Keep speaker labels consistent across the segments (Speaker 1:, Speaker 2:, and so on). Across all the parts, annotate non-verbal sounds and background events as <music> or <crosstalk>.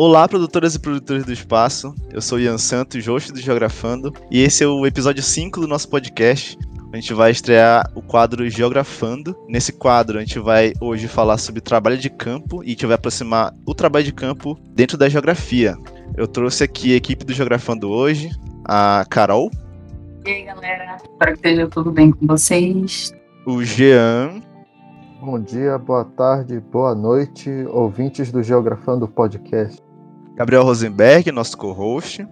Speaker 1: Olá, produtoras e produtores do espaço. Eu sou Ian Santos, host do Geografando, e esse é o episódio 5 do nosso podcast. A gente vai estrear o quadro Geografando. Nesse quadro, a gente vai hoje falar sobre trabalho de campo e a gente vai aproximar o trabalho de campo dentro da geografia. Eu trouxe aqui a equipe do Geografando hoje, a Carol.
Speaker 2: E aí, galera? Espero que esteja tudo bem com vocês.
Speaker 1: O Jean.
Speaker 3: Bom dia, boa tarde, boa noite, ouvintes do Geografando Podcast.
Speaker 1: Gabriel Rosenberg, nosso co-host.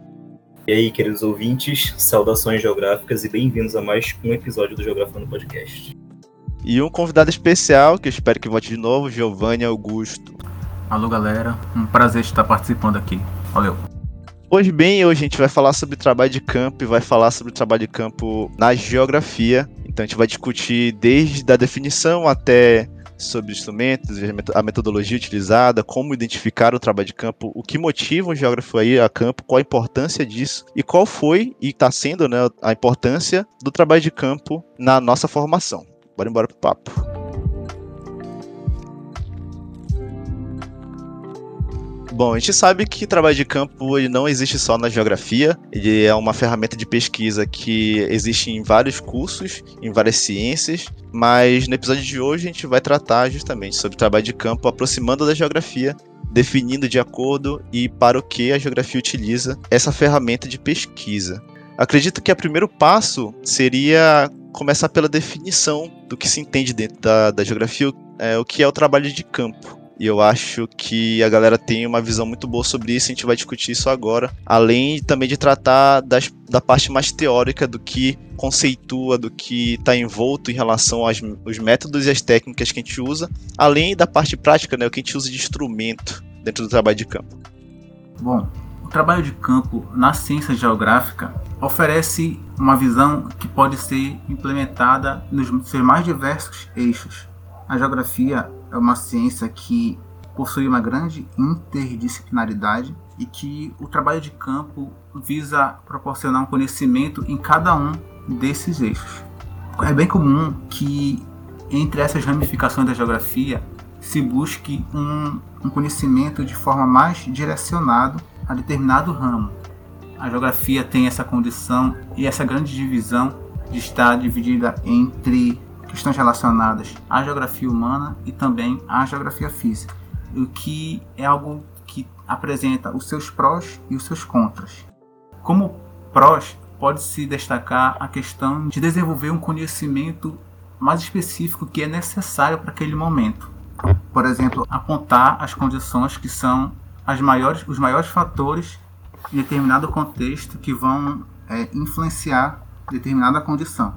Speaker 4: E aí, queridos ouvintes, saudações geográficas e bem-vindos a mais um episódio do Geografando Podcast.
Speaker 1: E um convidado especial, que eu espero que volte de novo, Giovanni Augusto.
Speaker 5: Alô, galera. Um prazer estar participando aqui. Valeu.
Speaker 1: Hoje bem, hoje a gente vai falar sobre trabalho de campo e vai falar sobre trabalho de campo na geografia. Então a gente vai discutir desde a definição até sobre instrumentos, a metodologia utilizada, como identificar o trabalho de campo, o que motiva um geógrafo a ir a campo, qual a importância disso e qual foi e está sendo né, a importância do trabalho de campo na nossa formação. Bora embora pro papo. Bom, a gente sabe que trabalho de campo ele não existe só na geografia, ele é uma ferramenta de pesquisa que existe em vários cursos, em várias ciências, mas no episódio de hoje a gente vai tratar justamente sobre trabalho de campo aproximando da geografia, definindo de acordo e para o que a geografia utiliza essa ferramenta de pesquisa. Acredito que o primeiro passo seria começar pela definição do que se entende dentro da, da geografia, é, o que é o trabalho de campo. E eu acho que a galera tem uma visão muito boa sobre isso, a gente vai discutir isso agora. Além também de tratar das, da parte mais teórica do que conceitua, do que está envolto em relação aos, métodos e as técnicas que a gente usa, além da parte prática, né, o que a gente usa de instrumento dentro do trabalho de campo.
Speaker 5: Bom, o trabalho de campo na ciência geográfica oferece uma visão que pode ser implementada nos seus mais diversos eixos. A geografia é uma ciência que possui uma grande interdisciplinaridade e que o trabalho de campo visa proporcionar um conhecimento em cada um desses eixos. É bem comum que entre essas ramificações da geografia se busque um, um conhecimento de forma mais direcionado a determinado ramo. A geografia tem essa condição e essa grande divisão de estar dividida entre questões relacionadas à geografia humana e também à geografia física, o que é algo que apresenta os seus prós e os seus contras. Como prós, pode-se destacar a questão de desenvolver um conhecimento mais específico que é necessário para aquele momento. Por exemplo, apontar as condições que são as maiores, os maiores fatores em determinado contexto que vão é, influenciar determinada condição.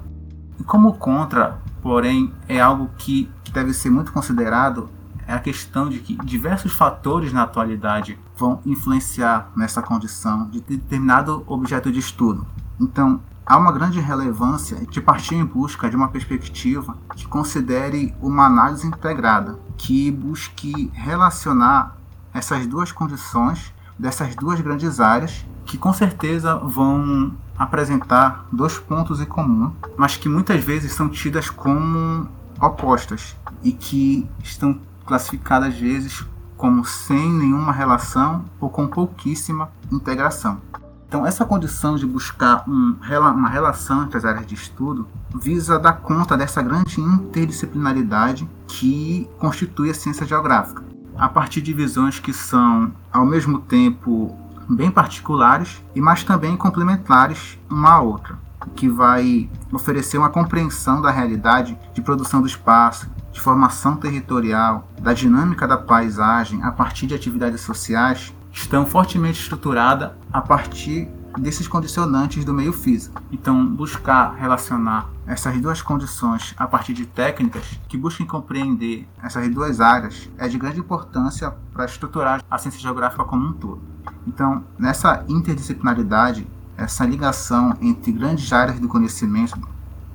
Speaker 5: E como contra, porém, é algo que, que deve ser muito considerado, é a questão de que diversos fatores na atualidade vão influenciar nessa condição de determinado objeto de estudo. Então, há uma grande relevância de partir em busca de uma perspectiva que considere uma análise integrada, que busque relacionar essas duas condições dessas duas grandes áreas que com certeza vão apresentar dois pontos em comum, mas que muitas vezes são tidas como opostas e que estão classificadas às vezes como sem nenhuma relação ou com pouquíssima integração. Então, essa condição de buscar um, uma relação entre as áreas de estudo visa dar conta dessa grande interdisciplinaridade que constitui a ciência geográfica, a partir de visões que são, ao mesmo tempo, bem particulares e mas também complementares uma à outra, que vai oferecer uma compreensão da realidade de produção do espaço, de formação territorial, da dinâmica da paisagem a partir de atividades sociais, estão fortemente estruturada a partir desses condicionantes do meio físico. Então, buscar relacionar essas duas condições a partir de técnicas que busquem compreender essas duas áreas é de grande importância para estruturar a ciência geográfica como um todo. Então, nessa interdisciplinaridade, essa ligação entre grandes áreas do conhecimento,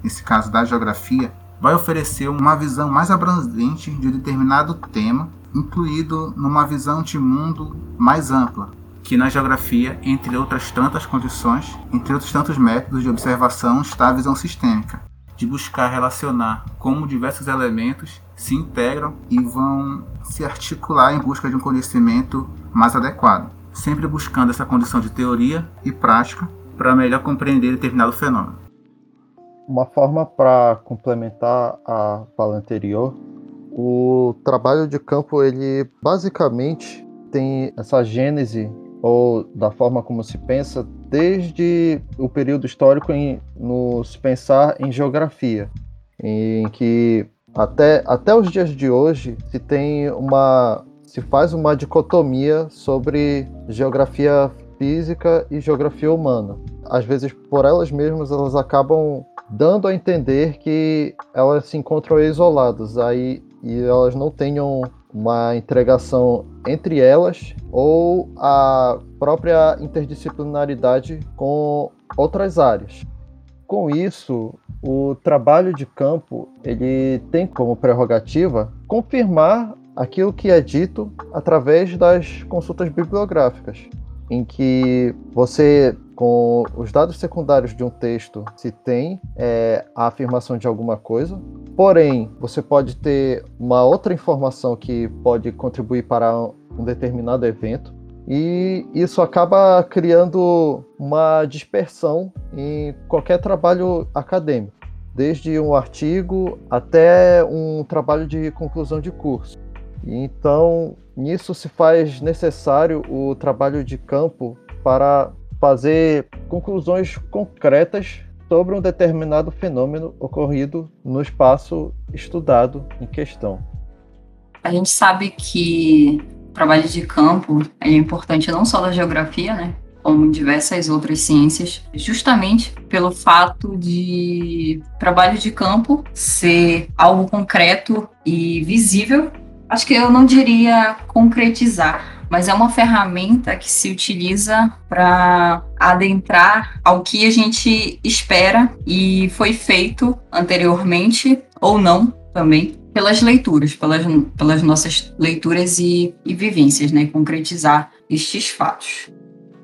Speaker 5: nesse caso da geografia, vai oferecer uma visão mais abrangente de um determinado tema, incluído numa visão de mundo mais ampla, que na geografia, entre outras tantas condições, entre outros tantos métodos de observação, está a visão sistêmica, de buscar relacionar como diversos elementos se integram e vão se articular em busca de um conhecimento mais adequado, sempre buscando essa condição de teoria e prática para melhor compreender determinado fenômeno.
Speaker 3: Uma forma para complementar a fala anterior, o trabalho de campo ele basicamente tem essa gênese ou da forma como se pensa desde o período histórico em, no se pensar em geografia, em que até, até os dias de hoje se tem uma se faz uma dicotomia sobre geografia física e geografia humana. Às vezes, por elas mesmas, elas acabam dando a entender que elas se encontram isoladas aí e elas não tenham uma entregação entre elas ou a própria interdisciplinaridade com outras áreas. Com isso, o trabalho de campo ele tem como prerrogativa confirmar aquilo que é dito através das consultas bibliográficas, em que você, com os dados secundários de um texto, se tem é, a afirmação de alguma coisa, porém você pode ter uma outra informação que pode contribuir para um determinado evento. E isso acaba criando uma dispersão em qualquer trabalho acadêmico, desde um artigo até um trabalho de conclusão de curso. Então, nisso se faz necessário o trabalho de campo para fazer conclusões concretas sobre um determinado fenômeno ocorrido no espaço estudado em questão.
Speaker 2: A gente sabe que o trabalho de campo é importante não só da geografia, né, como em diversas outras ciências, justamente pelo fato de trabalho de campo ser algo concreto e visível acho que eu não diria concretizar, mas é uma ferramenta que se utiliza para adentrar ao que a gente espera e foi feito anteriormente ou não também pelas leituras, pelas, pelas nossas leituras e, e vivências, né? Concretizar estes fatos.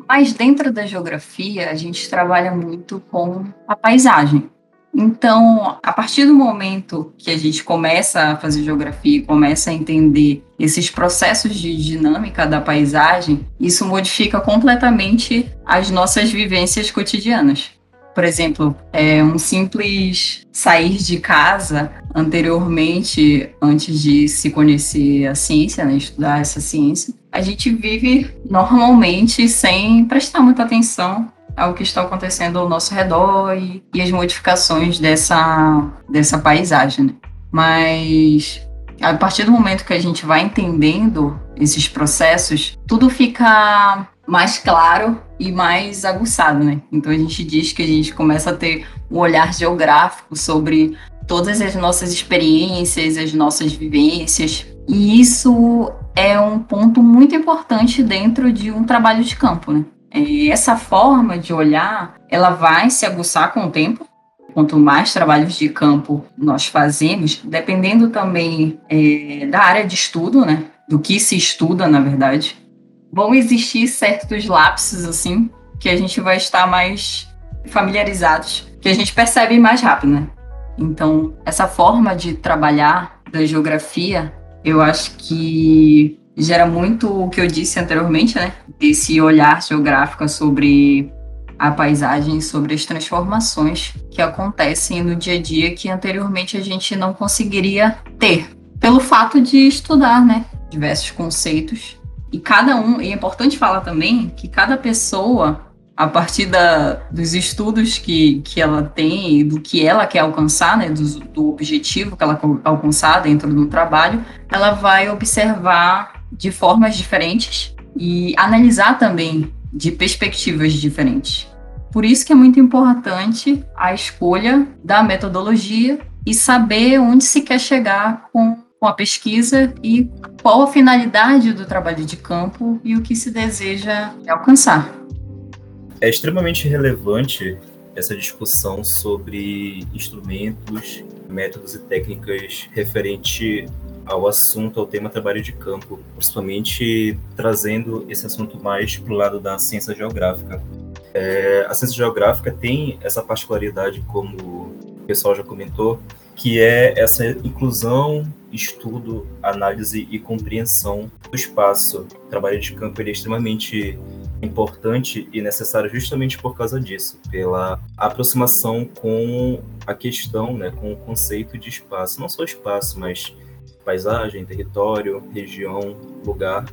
Speaker 2: Mas dentro da geografia, a gente trabalha muito com a paisagem. Então, a partir do momento que a gente começa a fazer geografia e começa a entender esses processos de dinâmica da paisagem, isso modifica completamente as nossas vivências cotidianas. Por exemplo, é um simples sair de casa anteriormente, antes de se conhecer a ciência, né, estudar essa ciência, a gente vive normalmente sem prestar muita atenção ao que está acontecendo ao nosso redor e, e as modificações dessa, dessa paisagem. Né? Mas a partir do momento que a gente vai entendendo esses processos, tudo fica mais claro e mais aguçado, né? Então a gente diz que a gente começa a ter um olhar geográfico sobre todas as nossas experiências, as nossas vivências. E isso é um ponto muito importante dentro de um trabalho de campo, né? Essa forma de olhar, ela vai se aguçar com o tempo. Quanto mais trabalhos de campo nós fazemos, dependendo também é, da área de estudo, né, do que se estuda, na verdade, vão existir certos lapsos assim que a gente vai estar mais familiarizados, que a gente percebe mais rápido, né? Então, essa forma de trabalhar da geografia, eu acho que gera muito o que eu disse anteriormente, né? Esse olhar geográfico sobre a paisagem, sobre as transformações que acontecem no dia a dia que anteriormente a gente não conseguiria ter, pelo fato de estudar, né? Diversos conceitos. E cada um, e é importante falar também que cada pessoa a partir da, dos estudos que, que ela tem e do que ela quer alcançar, né, do, do objetivo que ela alcançar dentro do trabalho, ela vai observar de formas diferentes e analisar também de perspectivas diferentes. Por isso que é muito importante a escolha da metodologia e saber onde se quer chegar com, com a pesquisa e qual a finalidade do trabalho de campo e o que se deseja alcançar.
Speaker 4: É extremamente relevante essa discussão sobre instrumentos, métodos e técnicas referente ao assunto, ao tema trabalho de campo, principalmente trazendo esse assunto mais para o lado da ciência geográfica. É, a ciência geográfica tem essa particularidade como pessoal já comentou, que é essa inclusão, estudo, análise e compreensão do espaço. O trabalho de campo é extremamente importante e necessário justamente por causa disso, pela aproximação com a questão, né, com o conceito de espaço, não só espaço, mas paisagem, território, região, lugar,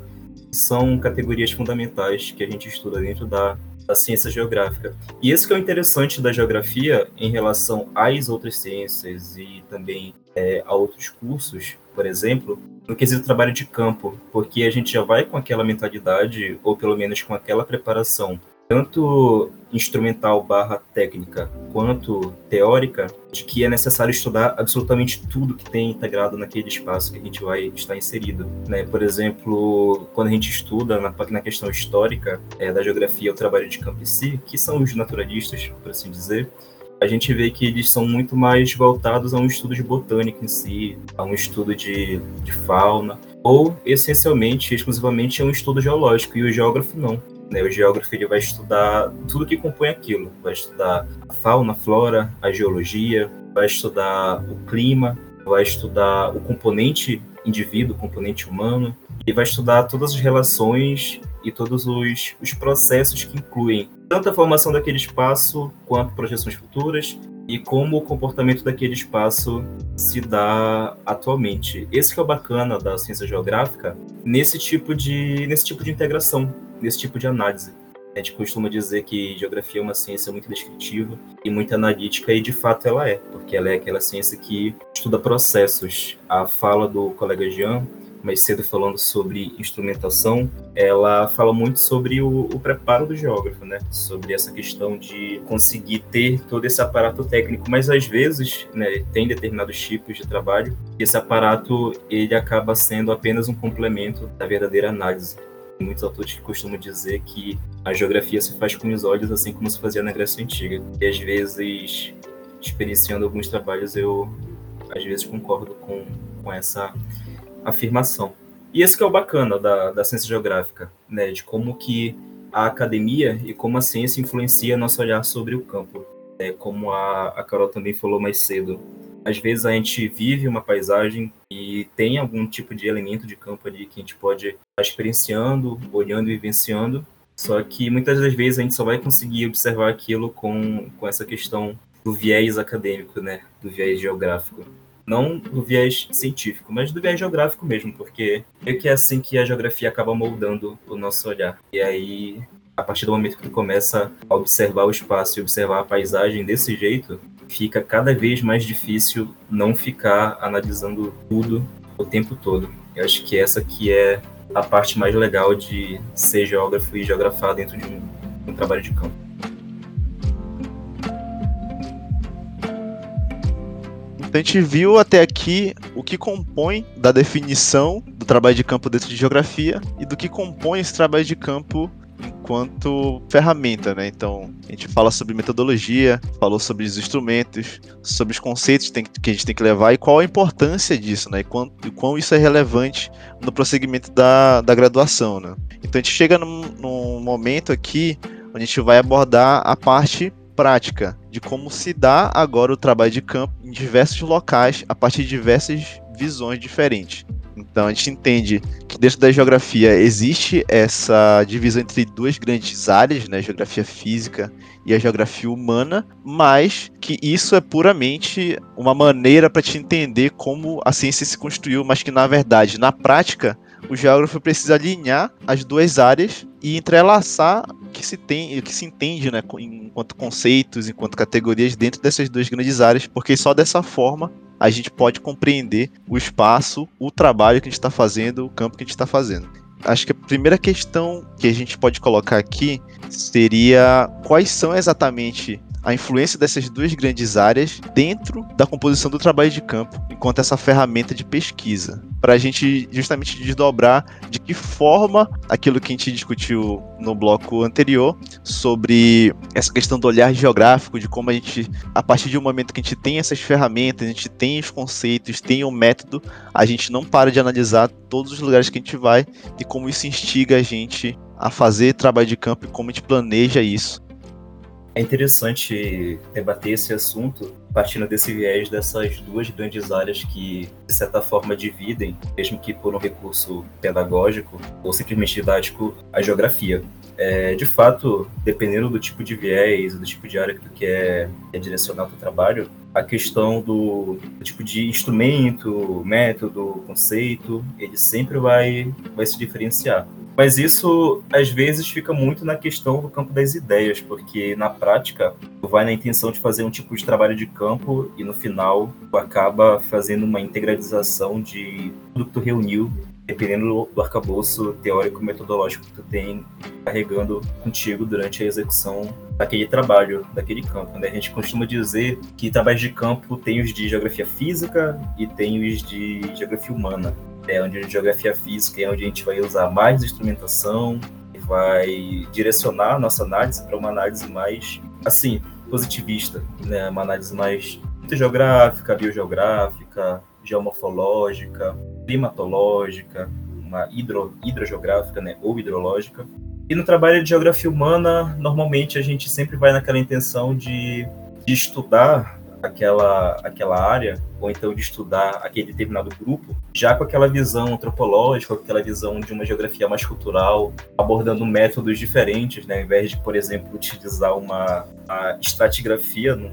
Speaker 4: são categorias fundamentais que a gente estuda dentro da, da ciência geográfica. E esse que é o interessante da geografia em relação às outras ciências e também é, a outros cursos, por exemplo, no quesito trabalho de campo, porque a gente já vai com aquela mentalidade, ou pelo menos com aquela preparação, tanto instrumental barra técnica, quanto teórica, de que é necessário estudar absolutamente tudo que tem integrado naquele espaço que a gente vai estar inserido. Né? Por exemplo, quando a gente estuda na, na questão histórica é, da geografia o trabalho de si, que são os naturalistas, por assim dizer, a gente vê que eles são muito mais voltados a um estudo de botânica em si, a um estudo de, de fauna, ou essencialmente, exclusivamente, a um estudo geológico, e o geógrafo não. Né? O geógrafo ele vai estudar tudo que compõe aquilo, vai estudar a fauna, a flora, a geologia, vai estudar o clima, vai estudar o componente indivíduo, o componente humano, e vai estudar todas as relações e todos os, os processos que incluem tanto a formação daquele espaço quanto projeções futuras e como o comportamento daquele espaço se dá atualmente. Esse que é o bacana da ciência geográfica nesse tipo de nesse tipo de integração, nesse tipo de análise. A gente costuma dizer que geografia é uma ciência muito descritiva e muito analítica, e de fato ela é, porque ela é aquela ciência que estuda processos. A fala do colega Jean mais cedo falando sobre instrumentação, ela fala muito sobre o, o, preparo do geógrafo, né? Sobre essa questão de conseguir ter todo esse aparato técnico, mas às vezes, né, tem determinados tipos de trabalho e esse aparato ele acaba sendo apenas um complemento da verdadeira análise. Muitos autores costumam dizer que a geografia se faz com os olhos, assim como se fazia na Grécia Antiga. E às vezes, experienciando alguns trabalhos, eu às vezes concordo com, com essa afirmação. E esse que é o bacana da, da ciência geográfica, né, de como que a academia e como a ciência influencia nosso olhar sobre o campo. É, como a, a Carol também falou mais cedo, às vezes a gente vive uma paisagem e tem algum tipo de elemento de campo ali que a gente pode estar experienciando, olhando e vivenciando, só que muitas das vezes a gente só vai conseguir observar aquilo com, com essa questão do viés acadêmico, né, do viés geográfico. Não do viés científico, mas do viés geográfico mesmo, porque é que é assim que a geografia acaba moldando o nosso olhar. E aí, a partir do momento que tu começa a observar o espaço e observar a paisagem desse jeito, fica cada vez mais difícil não ficar analisando tudo o tempo todo. Eu acho que essa que é a parte mais legal de ser geógrafo e geografar dentro de um, um trabalho de campo.
Speaker 1: Então a gente viu até aqui o que compõe da definição do trabalho de campo dentro de geografia e do que compõe esse trabalho de campo enquanto ferramenta, né? Então, a gente fala sobre metodologia, falou sobre os instrumentos, sobre os conceitos que a gente tem que levar e qual a importância disso, né? E quão, e quão isso é relevante no prosseguimento da, da graduação, né? Então, a gente chega num, num momento aqui onde a gente vai abordar a parte prática de como se dá agora o trabalho de campo em diversos locais a partir de diversas visões diferentes. Então a gente entende que dentro da geografia existe essa divisão entre duas grandes áreas, né, a geografia física e a geografia humana, mas que isso é puramente uma maneira para te entender como a ciência se construiu, mas que na verdade, na prática, o geógrafo precisa alinhar as duas áreas e entrelaçar o que se tem, o que se entende, né, enquanto conceitos, enquanto categorias dentro dessas duas grandes áreas, porque só dessa forma a gente pode compreender o espaço, o trabalho que a gente está fazendo, o campo que a gente está fazendo. Acho que a primeira questão que a gente pode colocar aqui seria quais são exatamente a influência dessas duas grandes áreas dentro da composição do trabalho de campo, enquanto essa ferramenta de pesquisa, para a gente justamente desdobrar de que forma aquilo que a gente discutiu no bloco anterior sobre essa questão do olhar geográfico, de como a gente, a partir de um momento que a gente tem essas ferramentas, a gente tem os conceitos, tem o método, a gente não para de analisar todos os lugares que a gente vai e como isso instiga a gente a fazer trabalho de campo e como a gente planeja isso
Speaker 4: é interessante debater esse assunto partindo desse viés dessas duas grandes áreas que, de certa forma, dividem, mesmo que por um recurso pedagógico ou simplesmente didático, a geografia. É, de fato, dependendo do tipo de viés, do tipo de área que tu quer, direcionar o teu trabalho, a questão do, tipo de instrumento, método, conceito, ele sempre vai, vai se diferenciar. Mas isso, às vezes, fica muito na questão do campo das ideias, porque na prática, tu vai na intenção de fazer um tipo de trabalho de campo e no final tu acaba fazendo uma integralização de tudo que tu reuniu, dependendo do arcabouço teórico metodológico que tu tem carregando contigo durante a execução daquele trabalho, daquele campo. Né? A gente costuma dizer que trabalhos de campo tem os de geografia física e tem os de geografia humana é onde a geografia física é onde a gente vai usar mais instrumentação e vai direcionar a nossa análise para uma análise mais, assim, positivista, né? Uma análise mais geográfica, biogeográfica, geomorfológica, climatológica, uma hidro, hidrogeográfica, né? Ou hidrológica. E no trabalho de geografia humana, normalmente a gente sempre vai naquela intenção de, de estudar aquela, aquela área, ou então de estudar aquele determinado grupo, já com aquela visão antropológica, com aquela visão de uma geografia mais cultural, abordando métodos diferentes, né? ao invés de, por exemplo, utilizar uma, estratigrafia num,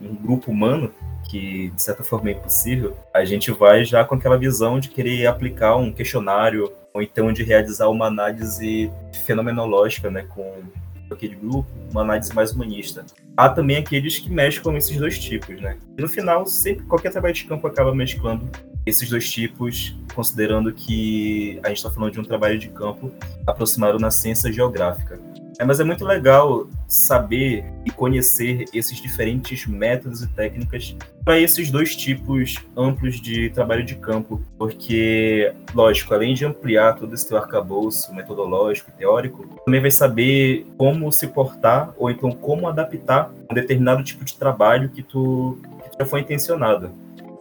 Speaker 4: num grupo humano, que de certa forma é impossível, a gente vai já com aquela visão de querer aplicar um questionário ou então de realizar uma análise fenomenológica, né, com aquele grupo, uma análise mais humanista. Há também aqueles que mesclam esses dois tipos, né? E no final, sempre qualquer trabalho de campo acaba mesclando esses dois tipos, considerando que a gente está falando de um trabalho de campo aproximado na ciência geográfica. É, mas é muito legal saber e conhecer esses diferentes métodos e técnicas para esses dois tipos amplos de trabalho de campo, porque, lógico, além de ampliar todo esse teu arcabouço metodológico e teórico, também vai saber como se portar ou então como adaptar um determinado tipo de trabalho que tu, que tu já foi intencionado.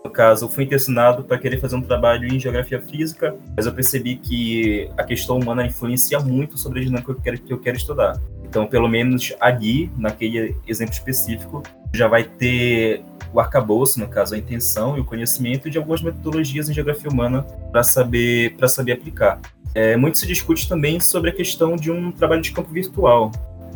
Speaker 4: No caso, eu fui intencionado para querer fazer um trabalho em geografia física, mas eu percebi que a questão humana influencia muito sobre a dinâmica que eu quero, que eu quero estudar. Então, pelo menos ali, naquele exemplo específico, já vai ter o arcabouço, no caso, a intenção e o conhecimento de algumas metodologias em geografia humana para saber, saber aplicar. É, muito se discute também sobre a questão de um trabalho de campo virtual,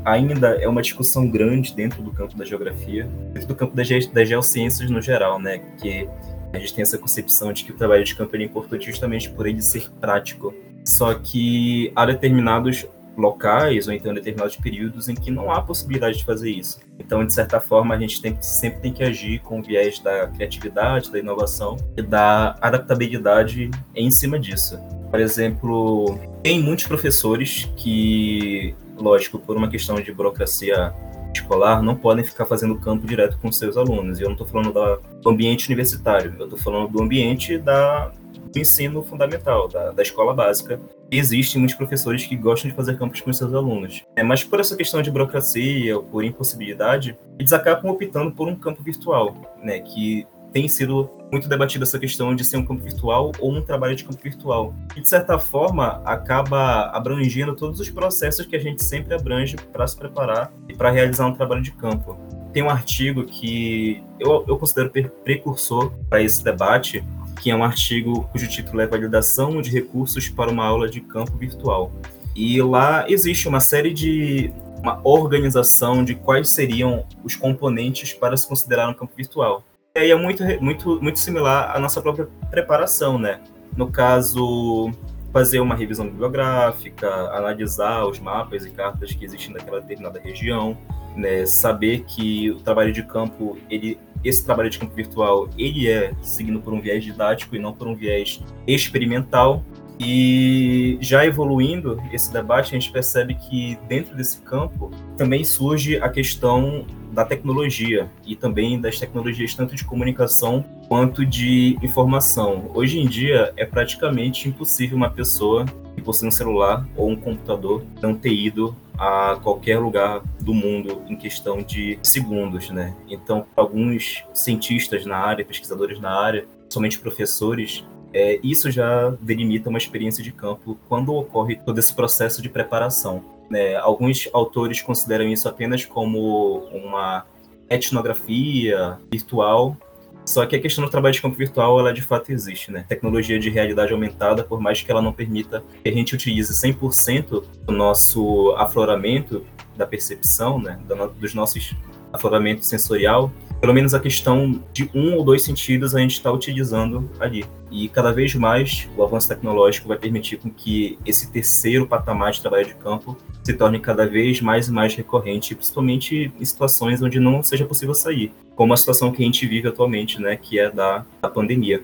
Speaker 4: ainda é uma discussão grande dentro do campo da geografia, dentro do campo das, ge das geociências no geral, né? Que a gente tem essa concepção de que o trabalho de campo é importante justamente por ele ser prático. Só que há determinados locais ou então determinados períodos em que não há possibilidade de fazer isso. Então, de certa forma, a gente tem, sempre tem que agir com o viés da criatividade, da inovação e da adaptabilidade em cima disso. Por exemplo, tem muitos professores que lógico, por uma questão de burocracia escolar, não podem ficar fazendo campo direto com seus alunos. E eu não estou falando do ambiente universitário, eu estou falando do ambiente da, do ensino fundamental, da, da escola básica. Existem muitos professores que gostam de fazer campos com seus alunos. É, mas por essa questão de burocracia ou por impossibilidade, eles acabam optando por um campo virtual, né, que tem sido muito debatida essa questão de ser um campo virtual ou um trabalho de campo virtual. E, de certa forma, acaba abrangendo todos os processos que a gente sempre abrange para se preparar e para realizar um trabalho de campo. Tem um artigo que eu, eu considero precursor para esse debate, que é um artigo cujo título é Validação de Recursos para uma Aula de Campo Virtual. E lá existe uma série de uma organização de quais seriam os componentes para se considerar um campo virtual. Aí é muito, muito, muito similar à nossa própria preparação, né? No caso, fazer uma revisão bibliográfica, analisar os mapas e cartas que existem naquela determinada região, né? saber que o trabalho de campo, ele, esse trabalho de campo virtual, ele é seguindo por um viés didático e não por um viés experimental. E já evoluindo esse debate, a gente percebe que dentro desse campo também surge a questão da tecnologia e também das tecnologias tanto de comunicação quanto de informação. Hoje em dia é praticamente impossível uma pessoa que possui um celular ou um computador não ter ido a qualquer lugar do mundo em questão de segundos, né? Então, alguns cientistas na área, pesquisadores na área, somente professores, é, isso já delimita uma experiência de campo quando ocorre todo esse processo de preparação. Né? Alguns autores consideram isso apenas como uma etnografia virtual. Só que a questão do trabalho de campo virtual, ela de fato existe, né? Tecnologia de realidade aumentada, por mais que ela não permita que a gente utilize 100% do nosso afloramento da percepção, né? Dos nossos afloramento sensorial, pelo menos a questão de um ou dois sentidos a gente está utilizando ali. E cada vez mais o avanço tecnológico vai permitir com que esse terceiro patamar de trabalho de campo se torne cada vez mais e mais recorrente, principalmente em situações onde não seja possível sair, como a situação que a gente vive atualmente, né, que é da, da pandemia.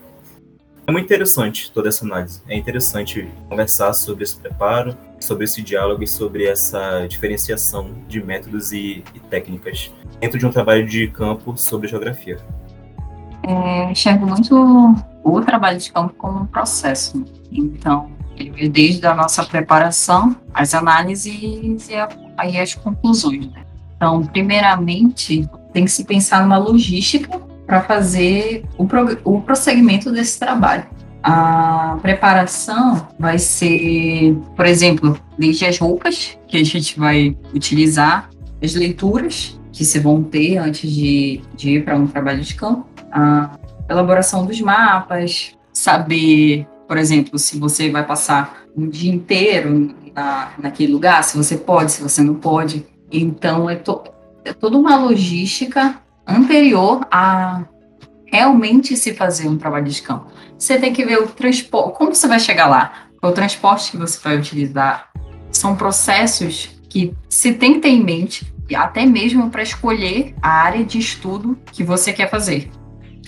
Speaker 4: É muito interessante toda essa análise. É interessante conversar sobre esse preparo, sobre esse diálogo e sobre essa diferenciação de métodos e, e técnicas dentro de um trabalho de campo sobre geografia.
Speaker 2: É, enxergo muito o trabalho de campo como um processo. Então, ele vem desde a nossa preparação, as análises e aí as conclusões. Né? Então, primeiramente, tem que se pensar numa logística para fazer o, o prosseguimento desse trabalho. A preparação vai ser, por exemplo, desde as roupas que a gente vai utilizar, as leituras que se vão ter antes de, de ir para um trabalho de campo, a elaboração dos mapas, saber, por exemplo, se você vai passar um dia inteiro na, naquele lugar, se você pode, se você não pode. Então, é, to, é toda uma logística anterior a realmente se fazer um trabalho de campo. Você tem que ver o transporte, como você vai chegar lá, o transporte que você vai utilizar. São processos que se tem que ter em mente, até mesmo para escolher a área de estudo que você quer fazer.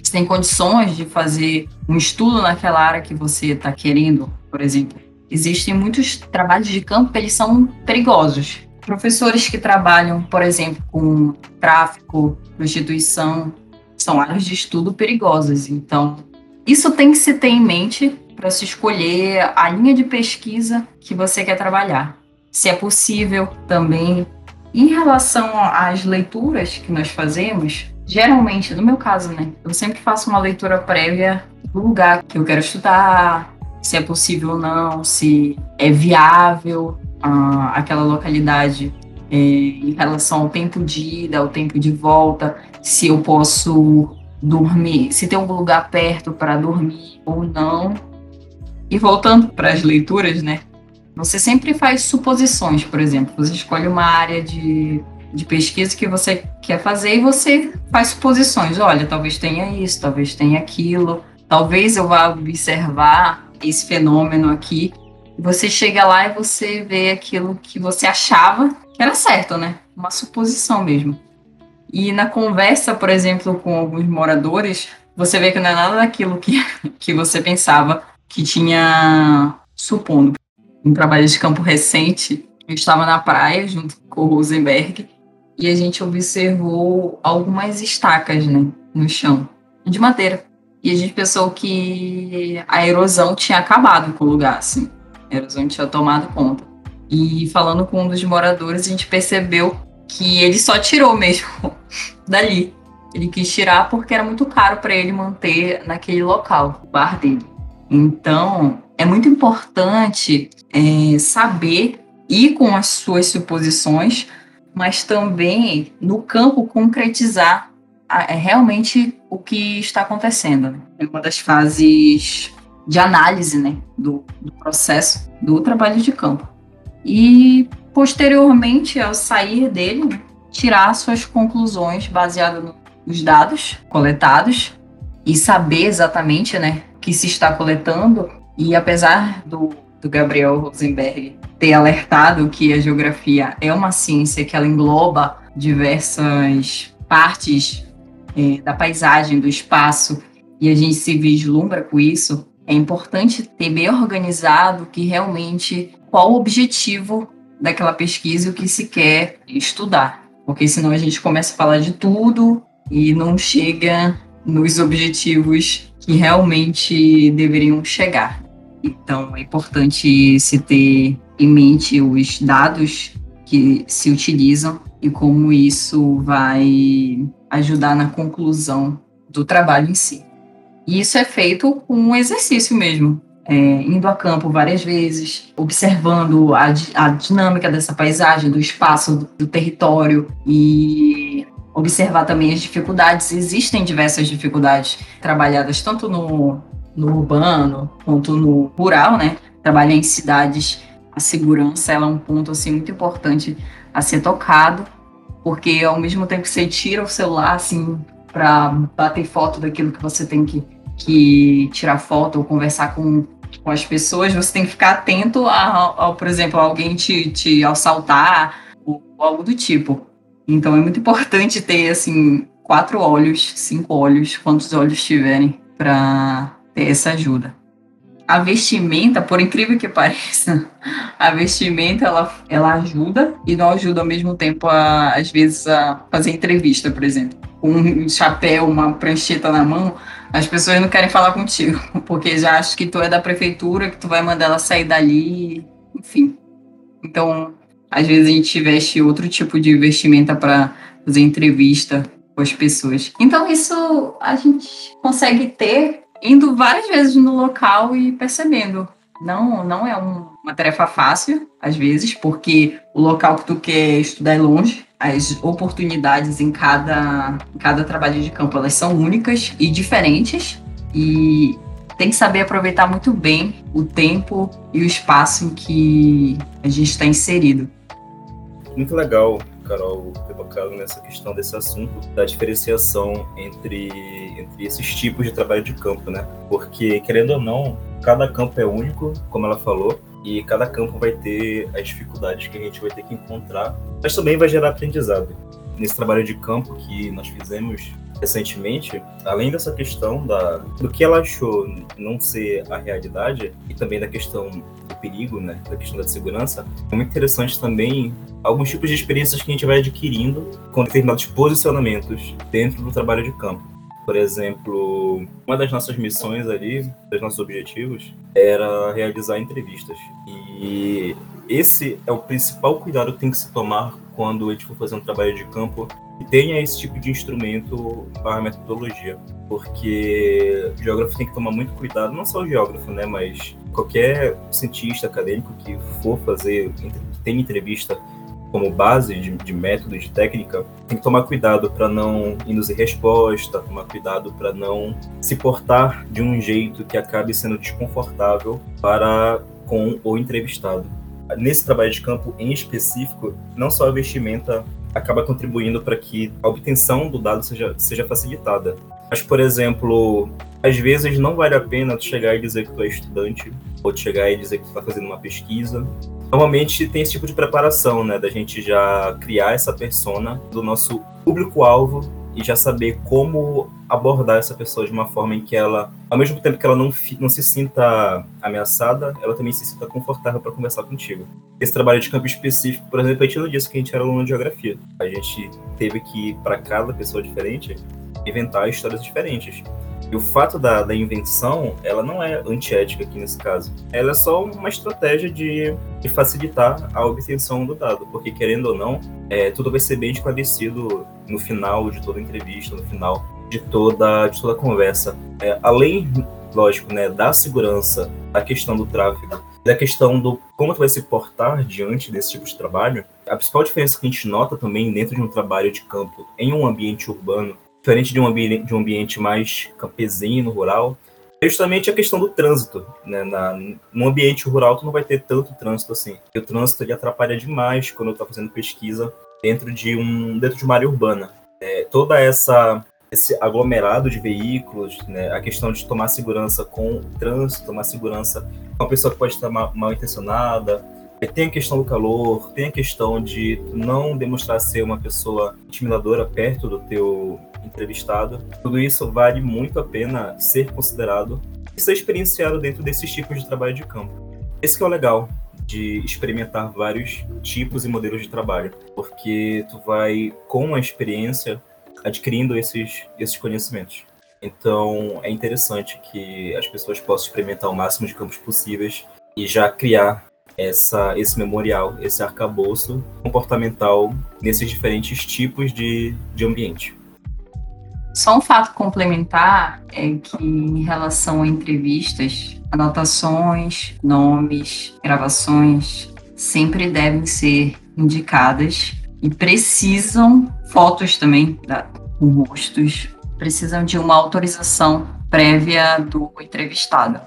Speaker 2: Você tem condições de fazer um estudo naquela área que você está querendo, por exemplo. Existem muitos trabalhos de campo que eles são perigosos. Professores que trabalham, por exemplo, com tráfico, prostituição, são áreas de estudo perigosas. Então, isso tem que se ter em mente para se escolher a linha de pesquisa que você quer trabalhar. Se é possível também. Em relação às leituras que nós fazemos, geralmente, no meu caso, né, eu sempre faço uma leitura prévia do lugar que eu quero estudar, se é possível ou não, se é viável uh, aquela localidade é, em relação ao tempo de ida, ao tempo de volta, se eu posso dormir, se tem algum lugar perto para dormir ou não. E voltando para as leituras, né? Você sempre faz suposições, por exemplo, você escolhe uma área de, de pesquisa que você quer fazer e você faz suposições. Olha, talvez tenha isso, talvez tenha aquilo, talvez eu vá observar esse fenômeno aqui. Você chega lá e você vê aquilo que você achava que era certo, né? Uma suposição mesmo. E na conversa, por exemplo, com alguns moradores, você vê que não é nada daquilo que, <laughs> que você pensava que tinha, supondo, um trabalho de campo recente, eu estava na praia junto com o Rosenberg e a gente observou algumas estacas, né, no chão, de madeira. E a gente pensou que a erosão tinha acabado com o lugar, assim. Erosão tinha tomado conta. E falando com um dos moradores, a gente percebeu que ele só tirou mesmo <laughs> dali. Ele quis tirar porque era muito caro para ele manter naquele local, o bar dele. Então, é muito importante é, saber ir com as suas suposições, mas também no campo concretizar a, é, realmente o que está acontecendo. É uma das fases de análise né, do, do processo do trabalho de campo. E posteriormente ao sair dele né, tirar suas conclusões baseadas nos dados coletados e saber exatamente né o que se está coletando. E apesar do, do Gabriel Rosenberg ter alertado que a geografia é uma ciência que ela engloba diversas partes é, da paisagem, do espaço, e a gente se vislumbra com isso, é importante ter bem organizado que realmente qual o objetivo daquela pesquisa e o que se quer estudar. Porque senão a gente começa a falar de tudo e não chega nos objetivos que realmente deveriam chegar. Então é importante se ter em mente os dados que se utilizam e como isso vai ajudar na conclusão do trabalho em si. E isso é feito com um exercício mesmo é, indo a campo várias vezes, observando a, a dinâmica dessa paisagem, do espaço, do, do território e observar também as dificuldades. Existem diversas dificuldades trabalhadas tanto no, no urbano quanto no rural, né? Trabalhar em cidades, a segurança é um ponto assim muito importante a ser tocado, porque ao mesmo tempo que você tira o celular assim para bater foto daquilo que você tem que, que tirar foto ou conversar com, com as pessoas, você tem que ficar atento ao, por exemplo, alguém te, te assaltar ou, ou algo do tipo. Então é muito importante ter assim quatro olhos, cinco olhos, quantos olhos tiverem para ter essa ajuda. A vestimenta, por incrível que pareça, a vestimenta ela, ela ajuda e não ajuda ao mesmo tempo a, às vezes a fazer entrevista, por exemplo. Um chapéu, uma prancheta na mão, as pessoas não querem falar contigo, <laughs> porque já acham que tu é da prefeitura, que tu vai mandar ela sair dali, enfim. Então, às vezes a gente veste outro tipo de vestimenta para fazer entrevista com as pessoas. Então isso a gente consegue ter indo várias vezes no local e percebendo. Não, não é um, uma tarefa fácil, às vezes, porque o local que tu quer estudar é longe. As oportunidades em cada, em cada trabalho de campo elas são únicas e diferentes. E tem que saber aproveitar muito bem o tempo e o espaço em que a gente está inserido.
Speaker 4: Muito legal, Carol, ter tocado nessa questão desse assunto, da diferenciação entre, entre esses tipos de trabalho de campo, né? Porque, querendo ou não, cada campo é único, como ela falou, e cada campo vai ter as dificuldades que a gente vai ter que encontrar, mas também vai gerar aprendizado. Nesse trabalho de campo que nós fizemos recentemente, além dessa questão da, do que ela achou não ser a realidade, e também da questão do perigo, né, da questão da segurança, é muito interessante também alguns tipos de experiências que a gente vai adquirindo com determinados posicionamentos dentro do trabalho de campo. Por exemplo, uma das nossas missões ali, dos nossos objetivos, era realizar entrevistas. E esse é o principal cuidado que tem que se tomar quando a gente for fazer um trabalho de campo tenha esse tipo de instrumento para metodologia. Porque o geógrafo tem que tomar muito cuidado, não só o geógrafo, né, mas qualquer cientista acadêmico que for fazer, que tem entrevista como base de, de método, de técnica, tem que tomar cuidado para não induzir resposta, tomar cuidado para não se portar de um jeito que acabe sendo desconfortável para com o entrevistado. Nesse trabalho de campo em específico, não só a vestimenta acaba contribuindo para que a obtenção do dado seja, seja facilitada. Mas, por exemplo, às vezes não vale a pena tu chegar e dizer que tu é estudante, ou tu chegar e dizer que tu está fazendo uma pesquisa, normalmente tem esse tipo de preparação, né? Da gente já criar essa persona do nosso público-alvo e já saber como abordar essa pessoa de uma forma em que ela, ao mesmo tempo que ela não, não se sinta ameaçada, ela também se sinta confortável para conversar contigo. Esse trabalho de campo específico, por exemplo, a gente não disse que a gente era aluno de geografia. A gente teve que, para cada pessoa diferente, inventar histórias diferentes. E o fato da, da invenção, ela não é antiética aqui nesse caso. Ela é só uma estratégia de, de facilitar a obtenção do dado, porque querendo ou não, é, tudo vai ser bem esclarecido no final de toda entrevista, no final de toda, de toda conversa. É, além, lógico, né, da segurança, da questão do tráfego, da questão do como tu vai se portar diante desse tipo de trabalho, a principal diferença que a gente nota também dentro de um trabalho de campo em um ambiente urbano diferente de um, ambiente, de um ambiente mais campesino, rural, é justamente a questão do trânsito. Né? Na, no ambiente rural, tu não vai ter tanto trânsito assim. E o trânsito ele atrapalha demais quando eu estou fazendo pesquisa dentro de, um, dentro de uma área urbana. É, toda essa esse aglomerado de veículos, né? a questão de tomar segurança com o trânsito, tomar segurança com uma pessoa que pode estar mal, mal intencionada, tem a questão do calor, tem a questão de não demonstrar ser uma pessoa intimidadora perto do teu entrevistado. Tudo isso vale muito a pena ser considerado e ser experienciado dentro desses tipos de trabalho de campo. Esse que é o legal de experimentar vários tipos e modelos de trabalho, porque tu vai com a experiência adquirindo esses esses conhecimentos. Então é interessante que as pessoas possam experimentar o máximo de campos possíveis e já criar essa, esse memorial, esse arcabouço comportamental nesses diferentes tipos de, de ambiente.
Speaker 2: Só um fato complementar é que, em relação a entrevistas, anotações, nomes, gravações sempre devem ser indicadas e precisam fotos também, da, rostos, precisam de uma autorização prévia do entrevistado.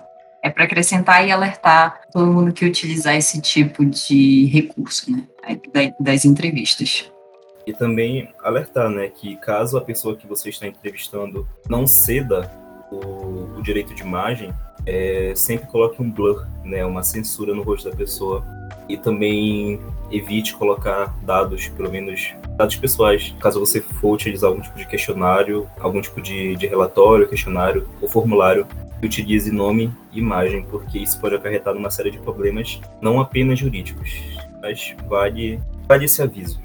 Speaker 2: É para acrescentar e alertar todo mundo que utilizar esse tipo de recurso, né, das entrevistas.
Speaker 4: E também alertar, né, que caso a pessoa que você está entrevistando não ceda o, o direito de imagem, é, sempre coloque um blur, né, uma censura no rosto da pessoa. E também evite colocar dados, pelo menos dados pessoais, caso você for utilizar algum tipo de questionário, algum tipo de, de relatório, questionário ou formulário utilize nome e imagem, porque isso pode acarretar numa série de problemas, não apenas jurídicos, mas vale, vale esse aviso.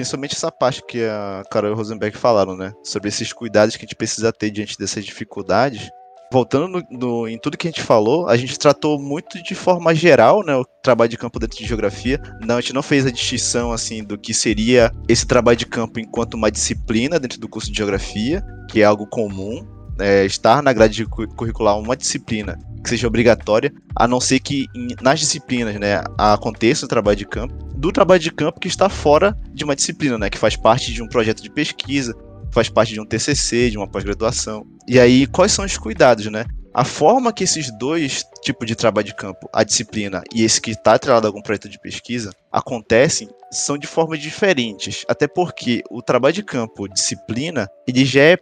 Speaker 1: Principalmente essa parte que a Carol e Rosenberg falaram, né? Sobre esses cuidados que a gente precisa ter diante dessas dificuldades. Voltando no, no, em tudo que a gente falou, a gente tratou muito de forma geral, né, o trabalho de campo dentro de geografia. Não, a gente não fez a distinção assim do que seria esse trabalho de campo enquanto uma disciplina dentro do curso de geografia, que é algo comum, é, estar na grade curricular uma disciplina que seja obrigatória, a não ser que nas disciplinas, né, aconteça o trabalho de campo, do trabalho de campo que está fora de uma disciplina, né, que faz parte de um projeto de pesquisa, faz parte de um TCC, de uma pós-graduação. E aí, quais são os cuidados, né? A forma que esses dois tipos de trabalho de campo, a disciplina e esse que está atrelado a algum projeto de pesquisa, acontecem são de formas diferentes. Até porque o trabalho de campo, disciplina, ele já é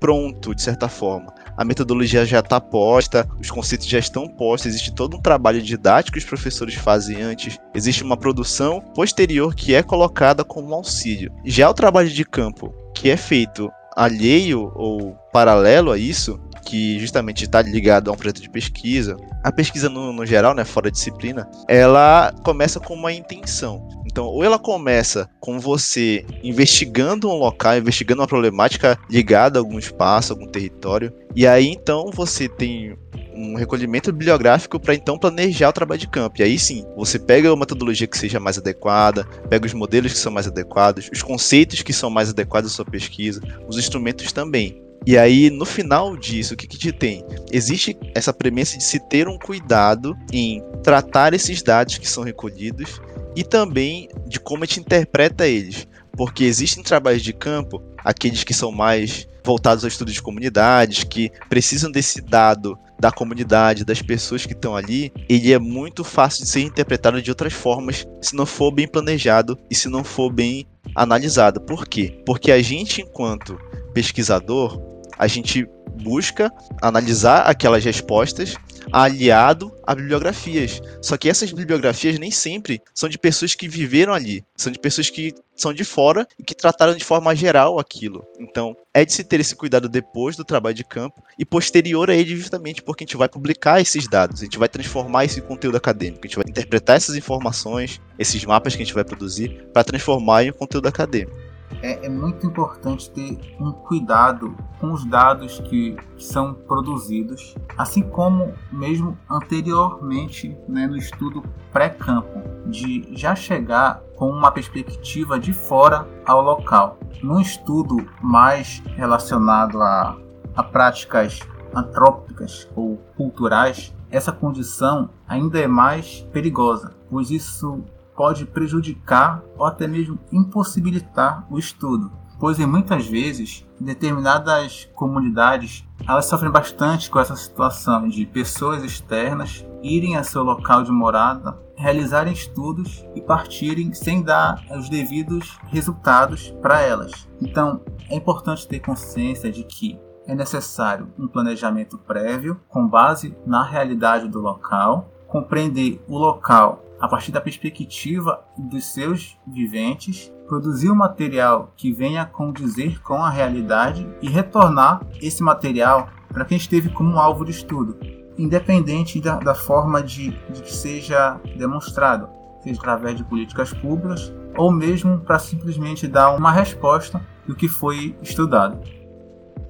Speaker 1: pré-pronto, de certa forma. A metodologia já está posta, os conceitos já estão postos, existe todo um trabalho didático que os professores fazem antes, existe uma produção posterior que é colocada como auxílio. Já o trabalho de campo, que é feito alheio ou paralelo a isso, que justamente está ligado a um projeto de pesquisa. A pesquisa, no, no geral, né, fora disciplina, ela começa com uma intenção. Então, ou ela começa com você investigando um local, investigando uma problemática ligada a algum espaço, algum território, e aí então você tem um recolhimento bibliográfico para então planejar o trabalho de campo. E aí sim, você pega uma metodologia que seja mais adequada, pega os modelos que são mais adequados, os conceitos que são mais adequados à sua pesquisa, os instrumentos também. E aí, no final disso, o que, que te tem? Existe essa premissa de se ter um cuidado em tratar esses dados que são recolhidos e também de como a gente interpreta eles. Porque existem trabalhos de campo, aqueles que são mais voltados ao estudo de comunidades, que precisam desse dado da comunidade, das pessoas que estão ali, ele é muito fácil de ser interpretado de outras formas se não for bem planejado e se não for bem analisado. Por quê? Porque a gente, enquanto pesquisador, a gente busca analisar aquelas respostas aliado a bibliografias. Só que essas bibliografias nem sempre são de pessoas que viveram ali, são de pessoas que são de fora e que trataram de forma geral aquilo. Então, é de se ter esse cuidado depois do trabalho de campo e posterior a ele, justamente porque a gente vai publicar esses dados, a gente vai transformar esse conteúdo acadêmico, a gente vai interpretar essas informações, esses mapas que a gente vai produzir, para transformar em um conteúdo acadêmico
Speaker 5: é, é, muito importante ter um cuidado com os dados que são produzidos, assim como mesmo anteriormente né, no estudo pré-campo, de já chegar com uma perspectiva de fora ao local. Num estudo mais relacionado a, a práticas antrópicas ou culturais, essa condição ainda é mais perigosa, pois isso pode prejudicar ou até mesmo impossibilitar o estudo, pois em muitas vezes determinadas comunidades elas sofrem bastante com essa situação de pessoas externas irem a seu local de morada, realizarem estudos e partirem sem dar os devidos resultados para elas. Então, é importante ter consciência de que é necessário um planejamento prévio com base na realidade do local, compreender o local a partir da perspectiva dos seus viventes, produzir um material que venha condizer com a realidade e retornar esse material para quem esteve como alvo de estudo, independente da, da forma de, de que seja demonstrado, seja através de políticas públicas ou mesmo para simplesmente dar uma resposta do que foi estudado.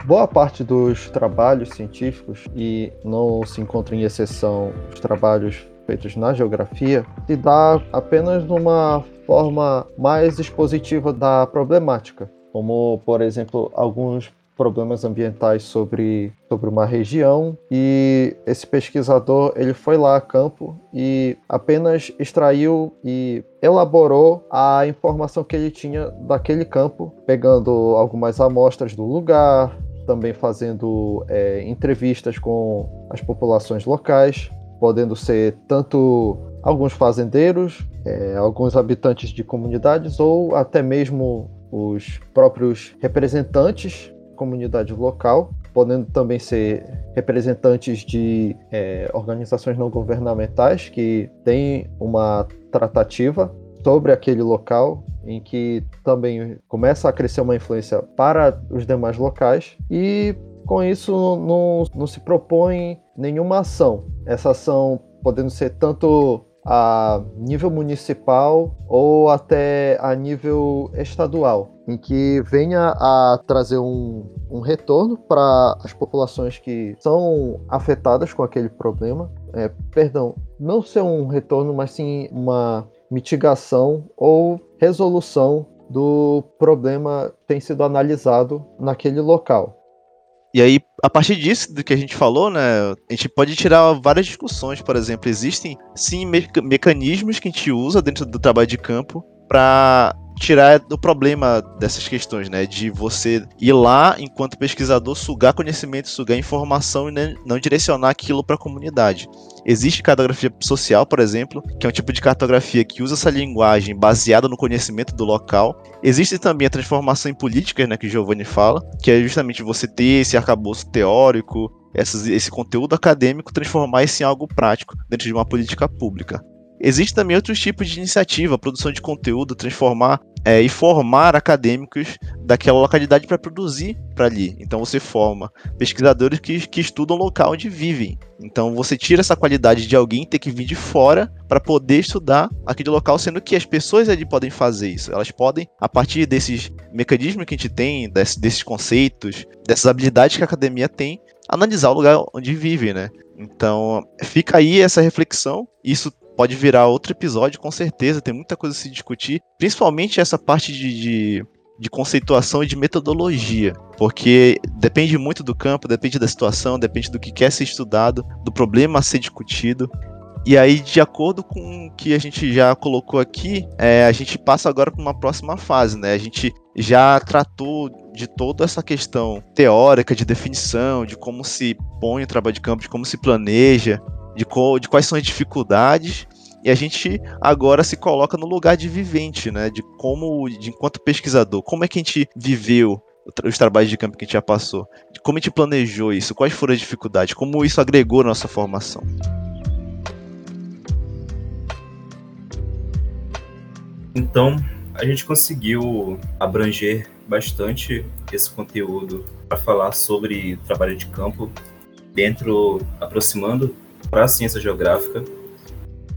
Speaker 3: Boa parte dos trabalhos científicos, e não se encontra em exceção os trabalhos feitos na geografia se dá apenas numa forma mais expositiva da problemática, como, por exemplo, alguns problemas ambientais sobre, sobre uma região e esse pesquisador ele foi lá a campo e apenas extraiu e elaborou a informação que ele tinha daquele campo, pegando algumas amostras do lugar, também fazendo é, entrevistas com as populações locais, podendo ser tanto alguns fazendeiros, é, alguns habitantes de comunidades ou até mesmo os próprios representantes da comunidade local, podendo também ser representantes de é, organizações não governamentais que têm uma tratativa sobre aquele local em que também começa a crescer uma influência para os demais locais e com isso não, não se propõe nenhuma ação. Essa ação podendo ser tanto a nível municipal ou até a nível estadual, em que venha a trazer um, um retorno para as populações que são afetadas com aquele problema. É, perdão, não ser um retorno, mas sim uma mitigação ou resolução do problema tem sido analisado naquele local.
Speaker 1: E aí, a partir disso, do que a gente falou, né, a gente pode tirar várias discussões. Por exemplo, existem sim me mecanismos que a gente usa dentro do trabalho de campo para tirar o problema dessas questões, né? De você ir lá, enquanto pesquisador, sugar conhecimento, sugar informação e não direcionar aquilo para a comunidade. Existe cartografia social, por exemplo, que é um tipo de cartografia que usa essa linguagem baseada no conhecimento do local. Existe também a transformação em políticas, né, que o Giovanni fala, que é justamente você ter esse arcabouço teórico, esse conteúdo acadêmico, transformar isso em algo prático dentro de uma política pública. Existe também outros tipos de iniciativa, produção de conteúdo, transformar é, e formar acadêmicos daquela localidade para produzir para ali. Então você forma pesquisadores que, que estudam o local onde vivem. Então você tira essa qualidade de alguém ter que vir de fora para poder estudar aquele local, sendo que as pessoas ali podem fazer isso. Elas podem, a partir desses mecanismos que a gente tem, desse, desses conceitos, dessas habilidades que a academia tem, analisar o lugar onde vive, né? Então fica aí essa reflexão. Isso pode virar outro episódio, com certeza. Tem muita coisa a se discutir, principalmente essa parte de, de, de conceituação e de metodologia, porque depende muito do campo, depende da situação, depende do que quer ser estudado, do problema a ser discutido. E aí, de acordo com o que a gente já colocou aqui, é, a gente passa agora para uma próxima fase, né? A gente já tratou de toda essa questão teórica, de definição, de como se põe o trabalho de campo, de como se planeja, de, de quais são as dificuldades e a gente agora se coloca no lugar de vivente, né? De como, de enquanto pesquisador, como é que a gente viveu os trabalhos de campo que a gente já passou? De como a gente planejou isso? Quais foram as dificuldades? Como isso agregou nossa formação?
Speaker 4: Então, a gente conseguiu abranger bastante esse conteúdo para falar sobre trabalho de campo dentro, aproximando para a ciência geográfica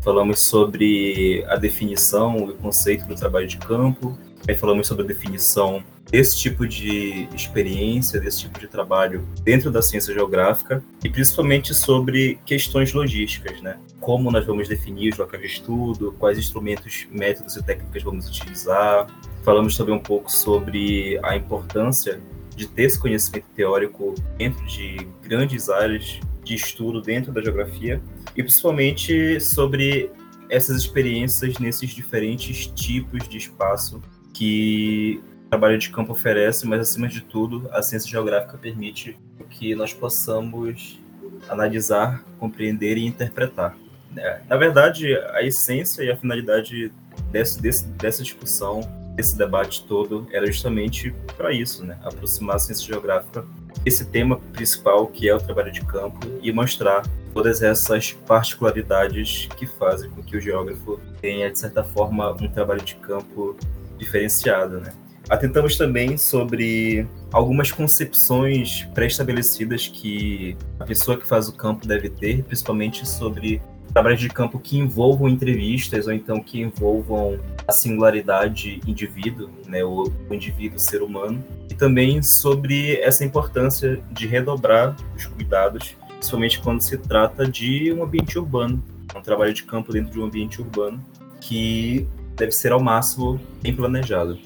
Speaker 4: falamos sobre a definição, o conceito do trabalho de campo, aí falamos sobre a definição desse tipo de experiência, desse tipo de trabalho dentro da ciência geográfica e principalmente sobre questões logísticas, né? Como nós vamos definir os locais de estudo, quais instrumentos, métodos e técnicas vamos utilizar. Falamos também um pouco sobre a importância de ter esse conhecimento teórico dentro de grandes áreas de estudo dentro da geografia e principalmente sobre essas experiências nesses diferentes tipos de espaço que o trabalho de campo oferece, mas acima de tudo a ciência geográfica permite que nós possamos analisar, compreender e interpretar. É, na verdade, a essência e a finalidade desse, desse, dessa discussão, desse debate todo, era justamente para isso, né? aproximar a ciência geográfica esse tema principal, que é o trabalho de campo, e mostrar todas essas particularidades que fazem com que o geógrafo tenha, de certa forma, um trabalho de campo diferenciado. Né? Atentamos também sobre algumas concepções pré-estabelecidas que a pessoa que faz o campo deve ter, principalmente sobre trabalhos de campo que envolvam entrevistas ou então que envolvam a singularidade indivíduo, né, o, indivíduo ser humano, e também sobre essa importância de redobrar os cuidados, principalmente quando se trata de um ambiente urbano, um trabalho de campo dentro de um ambiente urbano que deve ser ao máximo bem planejado.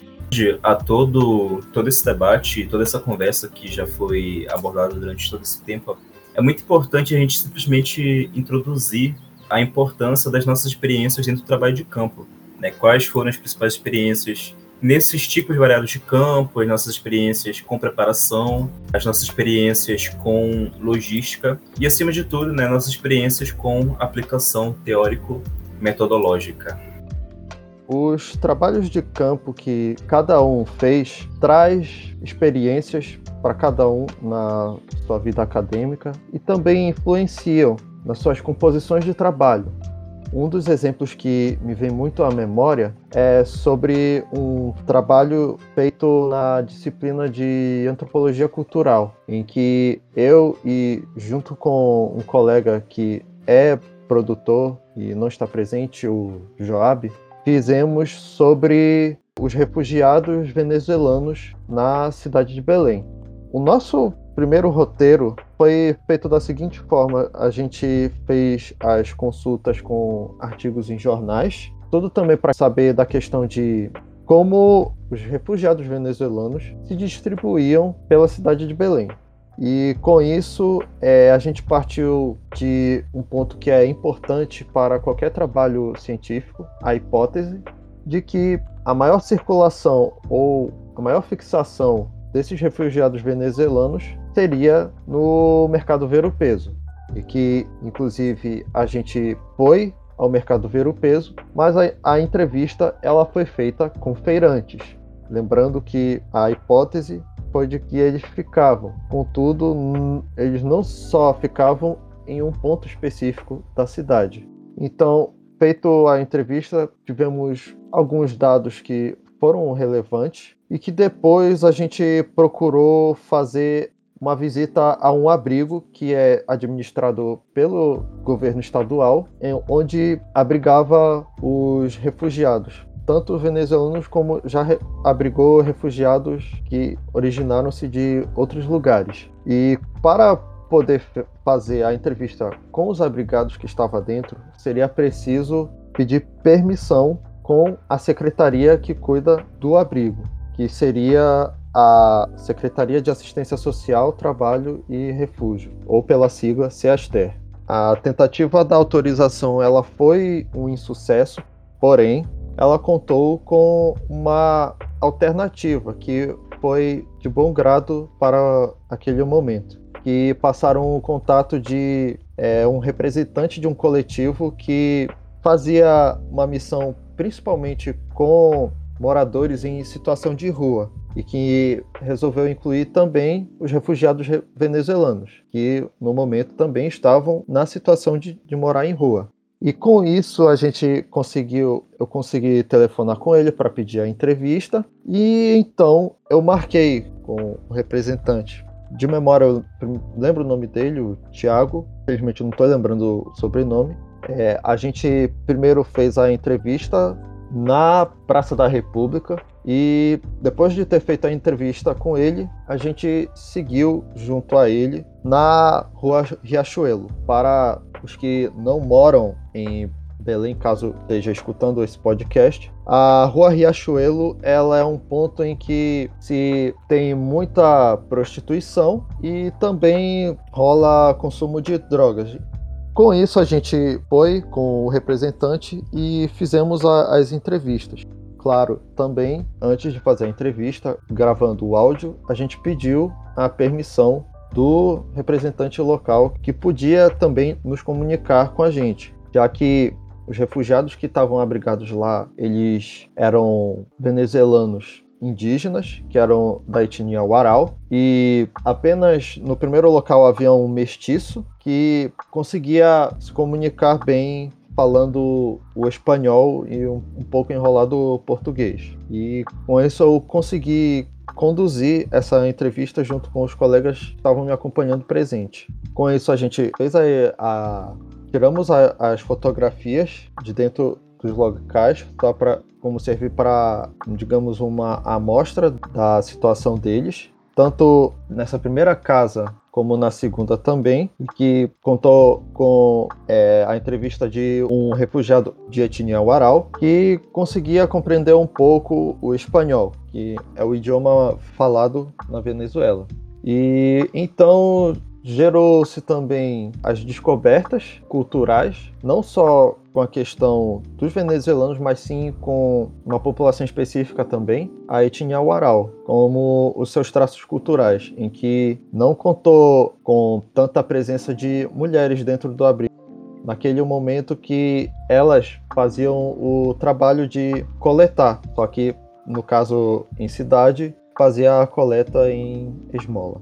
Speaker 4: a todo, todo esse debate, toda essa conversa que já foi abordada durante todo esse tempo, é muito importante a gente simplesmente introduzir a importância das nossas experiências dentro do trabalho de campo. Né? Quais foram as principais experiências nesses tipos variados de campo, as nossas experiências com preparação, as nossas experiências com logística e, acima de tudo, né, nossas experiências com aplicação teórico-metodológica.
Speaker 3: Os trabalhos de campo que cada um fez traz experiências para cada um na sua vida acadêmica e também influenciam nas suas composições de trabalho. Um dos exemplos que me vem muito à memória é sobre um trabalho feito na disciplina de antropologia cultural, em que eu e junto com um colega que é produtor e não está presente, o Joab, fizemos sobre os refugiados venezuelanos na cidade de Belém. O nosso primeiro roteiro foi feito da seguinte forma: a gente fez as consultas com artigos em jornais, tudo também para saber da questão de como os refugiados venezuelanos se distribuíam pela cidade de Belém. E com isso, é, a gente partiu de um ponto que é importante para qualquer trabalho científico, a hipótese de que a maior circulação ou a maior fixação desses refugiados venezuelanos seria no mercado ver o peso. E que, inclusive, a gente foi ao mercado ver o peso, mas a, a entrevista ela foi feita com feirantes. Lembrando que a hipótese foi de que eles ficavam. Contudo, eles não só ficavam em um ponto específico da cidade. Então, feito a entrevista, tivemos alguns dados que foram relevantes e que depois a gente procurou fazer uma visita a um abrigo que é administrado pelo governo estadual, onde abrigava os refugiados, tanto venezuelanos como já abrigou refugiados que originaram-se de outros lugares. E para poder fazer a entrevista com os abrigados que estavam dentro, seria preciso pedir permissão com a secretaria que cuida do abrigo, que seria a Secretaria de Assistência Social, Trabalho e Refúgio, ou pela sigla SEASTER. A tentativa da autorização ela foi um insucesso, porém, ela contou com uma alternativa que foi de bom grado para aquele momento, que passaram o contato de é, um representante de um coletivo que fazia uma missão principalmente com moradores em situação de rua e que resolveu incluir também os refugiados venezuelanos, que no momento também estavam na situação de, de morar em rua. E com isso a gente conseguiu, eu consegui telefonar com ele para pedir a entrevista e então eu marquei com o representante. De memória eu lembro o nome dele, o Thiago, infelizmente não estou lembrando o sobrenome. É, a gente primeiro fez a entrevista na Praça da República e depois de ter feito a entrevista com ele, a gente seguiu junto a ele na Rua Riachuelo. Para os que não moram em Belém, caso esteja escutando esse podcast, a Rua Riachuelo ela é um ponto em que se tem muita prostituição e também rola consumo de drogas. Com isso, a gente foi com o representante e fizemos a, as entrevistas. Claro, também, antes de fazer a entrevista, gravando o áudio, a gente pediu a permissão do representante local que podia também nos comunicar com a gente, já que os refugiados que estavam abrigados lá, eles eram venezuelanos indígenas, que eram da etnia Warau, e apenas no primeiro local havia um mestiço que conseguia se comunicar bem falando o espanhol e um, um pouco enrolado o português. E com isso eu consegui conduzir essa entrevista junto com os colegas que estavam me acompanhando presente. Com isso a gente fez a, a tiramos a, as fotografias de dentro dos locais só para como servir para, digamos, uma amostra da situação deles, tanto nessa primeira casa como na segunda também, que contou com é, a entrevista de um refugiado de etnia Waral que conseguia compreender um pouco o espanhol, que é o idioma falado na Venezuela. E então gerou-se também as descobertas culturais, não só com a questão dos venezuelanos, mas sim com uma população específica também, a etnia Waral, como os seus traços culturais, em que não contou com tanta presença de mulheres dentro do abrigo. Naquele momento que elas faziam o trabalho de coletar, só que no caso em cidade, fazia a coleta em esmola.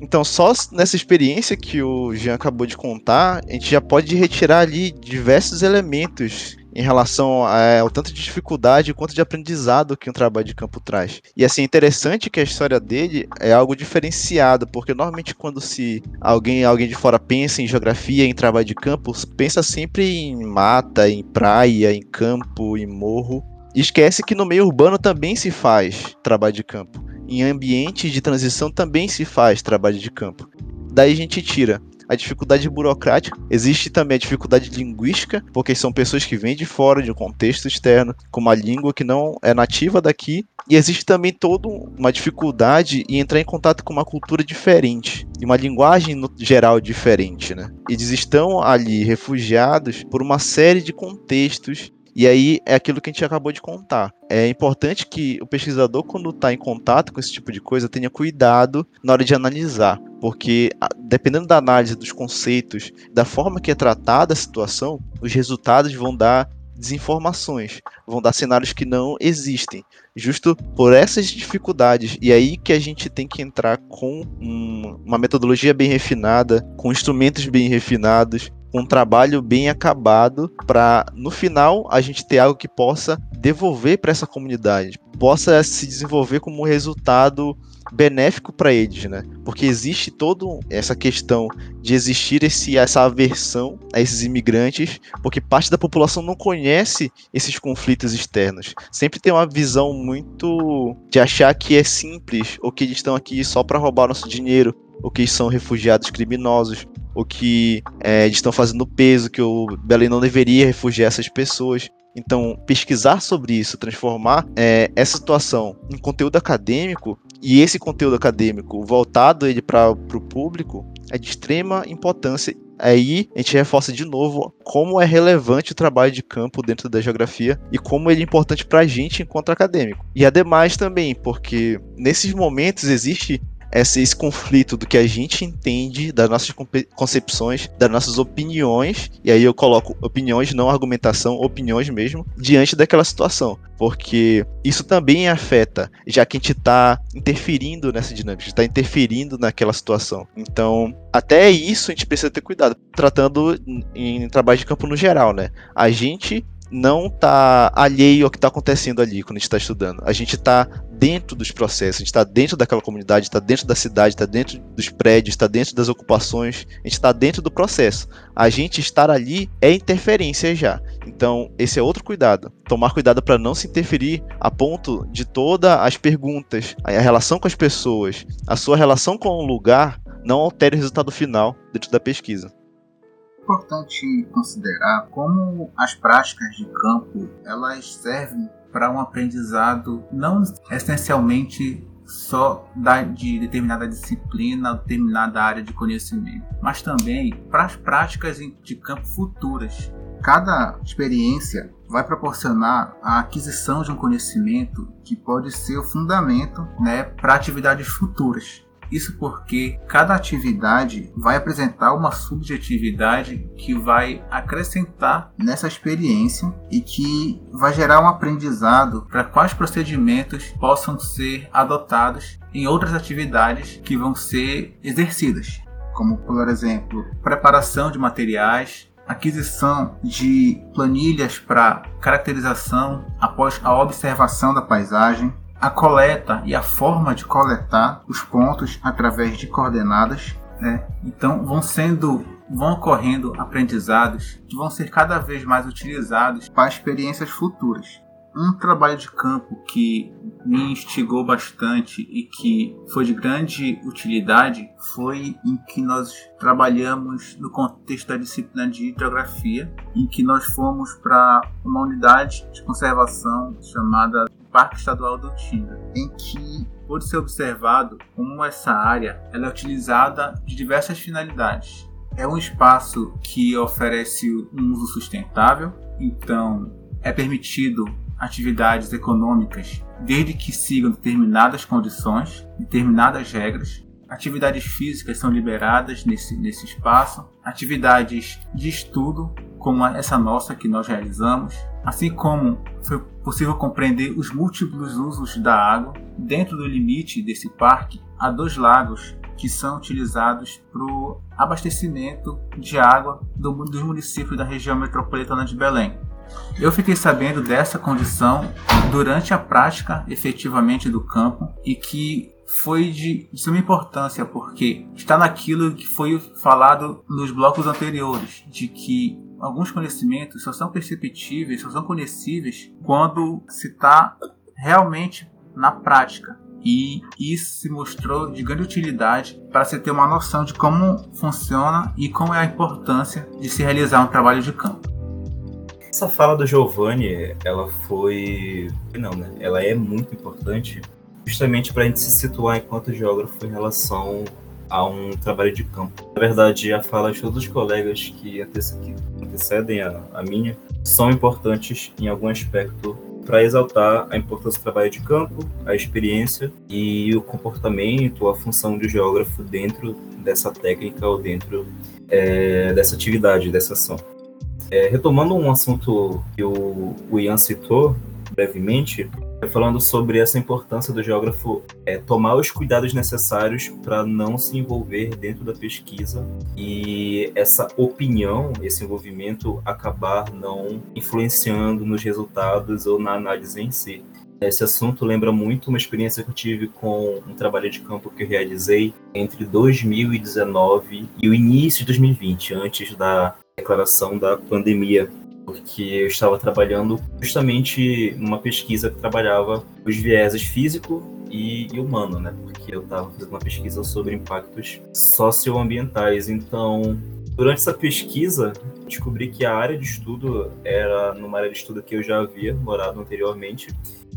Speaker 1: Então, só nessa experiência que o Jean acabou de contar, a gente já pode retirar ali diversos elementos em relação é, ao tanto de dificuldade quanto de aprendizado que um trabalho de campo traz. E assim, é interessante que a história dele é algo diferenciado, porque normalmente quando se alguém, alguém de fora pensa em geografia, em trabalho de campo, pensa sempre em mata, em praia, em campo, em morro. E esquece que no meio urbano também se faz trabalho de campo em ambientes de transição também se faz trabalho de campo. Daí a gente tira a dificuldade burocrática, existe também a dificuldade linguística, porque são pessoas que vêm de fora, de um contexto externo, com uma língua que não é nativa daqui, e existe também toda uma dificuldade em entrar em contato com uma cultura diferente, e uma linguagem no geral diferente, né? Eles estão ali refugiados por uma série de contextos e aí é aquilo que a gente acabou de contar. É importante que o pesquisador, quando está em contato com esse tipo de coisa, tenha cuidado na hora de analisar, porque dependendo da análise dos conceitos, da forma que é tratada a situação, os resultados vão dar desinformações, vão dar cenários que não existem, justo por essas dificuldades. E aí que a gente tem que entrar com um, uma metodologia bem refinada, com instrumentos bem refinados, um trabalho bem acabado para no final a gente ter algo que possa devolver para essa comunidade, possa se desenvolver como um resultado benéfico para eles, né? Porque existe toda essa questão de existir esse, essa aversão a esses imigrantes, porque parte da população não conhece esses conflitos externos. Sempre tem uma visão muito de achar que é simples, ou que eles estão aqui só para roubar nosso dinheiro, ou que são refugiados criminosos, o que é, estão fazendo peso, que o Belém não deveria refugiar essas pessoas. Então, pesquisar sobre isso, transformar é, essa situação em conteúdo acadêmico e esse conteúdo acadêmico voltado ele para o público é de extrema importância. Aí a gente reforça de novo como é relevante o trabalho de campo dentro da geografia e como ele é importante para a gente enquanto acadêmico. E ademais também, porque nesses momentos existe esse, esse conflito do que a gente entende, das nossas concepções, das nossas opiniões, e aí eu coloco opiniões, não argumentação, opiniões mesmo, diante daquela situação. Porque isso também afeta, já que a gente está interferindo nessa dinâmica, está interferindo naquela situação. Então, até isso a gente precisa ter cuidado, tratando em trabalho de campo no geral, né? A gente não tá alheio ao que está acontecendo ali quando a gente está estudando. A gente está dentro dos processos, a gente está dentro daquela comunidade, está dentro da cidade, está dentro dos prédios, está dentro das ocupações, a gente está dentro do processo. A gente estar ali é interferência já. Então, esse é outro cuidado. Tomar cuidado para não se interferir a ponto de todas as perguntas, a relação com as pessoas, a sua relação com o lugar não altere o resultado final dentro da pesquisa
Speaker 5: importante considerar como as práticas de campo elas servem para um aprendizado não essencialmente só da, de determinada disciplina, determinada área de conhecimento, mas também para as práticas de campo futuras. Cada experiência vai proporcionar a aquisição de um conhecimento que pode ser o fundamento né, para atividades futuras. Isso porque cada atividade vai apresentar uma subjetividade que vai acrescentar nessa experiência e que vai gerar um aprendizado para quais procedimentos possam ser adotados em outras atividades que vão ser exercidas, como por exemplo, preparação de materiais, aquisição de planilhas para caracterização após a observação da paisagem, a coleta e a forma de coletar os pontos através de coordenadas. Né? Então vão sendo vão ocorrendo aprendizados que vão ser cada vez mais utilizados para experiências futuras. Um trabalho de campo que me instigou bastante e que foi de grande utilidade foi em que nós trabalhamos no contexto da disciplina de hidrografia, em que nós fomos para uma unidade de conservação chamada Parque Estadual do Tinga, em que pode ser observado como essa área ela é utilizada de diversas finalidades. É um espaço que oferece um uso sustentável, então é permitido atividades econômicas desde que sigam determinadas condições, determinadas regras. Atividades físicas são liberadas nesse, nesse espaço, atividades de estudo, como essa nossa que nós realizamos, assim como foi possível compreender os múltiplos usos da água. Dentro do limite desse parque, há dois lagos que são utilizados para o abastecimento de água do, dos municípios da região metropolitana de Belém. Eu fiquei sabendo dessa condição durante a prática efetivamente do campo e que foi de suma importância porque está naquilo que foi falado nos blocos anteriores, de que alguns conhecimentos só são perceptíveis, só são conhecíveis quando se está realmente na prática. E isso se mostrou de grande utilidade para se ter uma noção de como funciona e como é a importância de se realizar um trabalho de campo.
Speaker 4: Essa fala do Giovanni, ela foi. Não, né? Ela é muito importante justamente para a gente se situar enquanto geógrafo em relação a um trabalho de campo. Na verdade, a fala de todos os colegas que antecedem a, a minha são importantes em algum aspecto para exaltar a importância do trabalho de campo, a experiência e o comportamento, a função do geógrafo dentro dessa técnica ou dentro é, dessa atividade, dessa ação. É, retomando um assunto que o, o Ian citou brevemente, falando sobre essa importância do geógrafo é, tomar os cuidados necessários para não se envolver dentro da pesquisa e essa opinião, esse envolvimento acabar não influenciando nos resultados ou na análise em si. Esse assunto lembra muito uma experiência que eu tive com um trabalho de campo que eu realizei entre 2019 e o início de 2020, antes da declaração da pandemia, porque eu estava trabalhando justamente numa pesquisa que trabalhava os vieses físico e, e humano, né? Porque eu estava fazendo uma pesquisa sobre impactos socioambientais. Então, durante essa pesquisa, descobri que a área de estudo era numa área de estudo que eu já havia morado anteriormente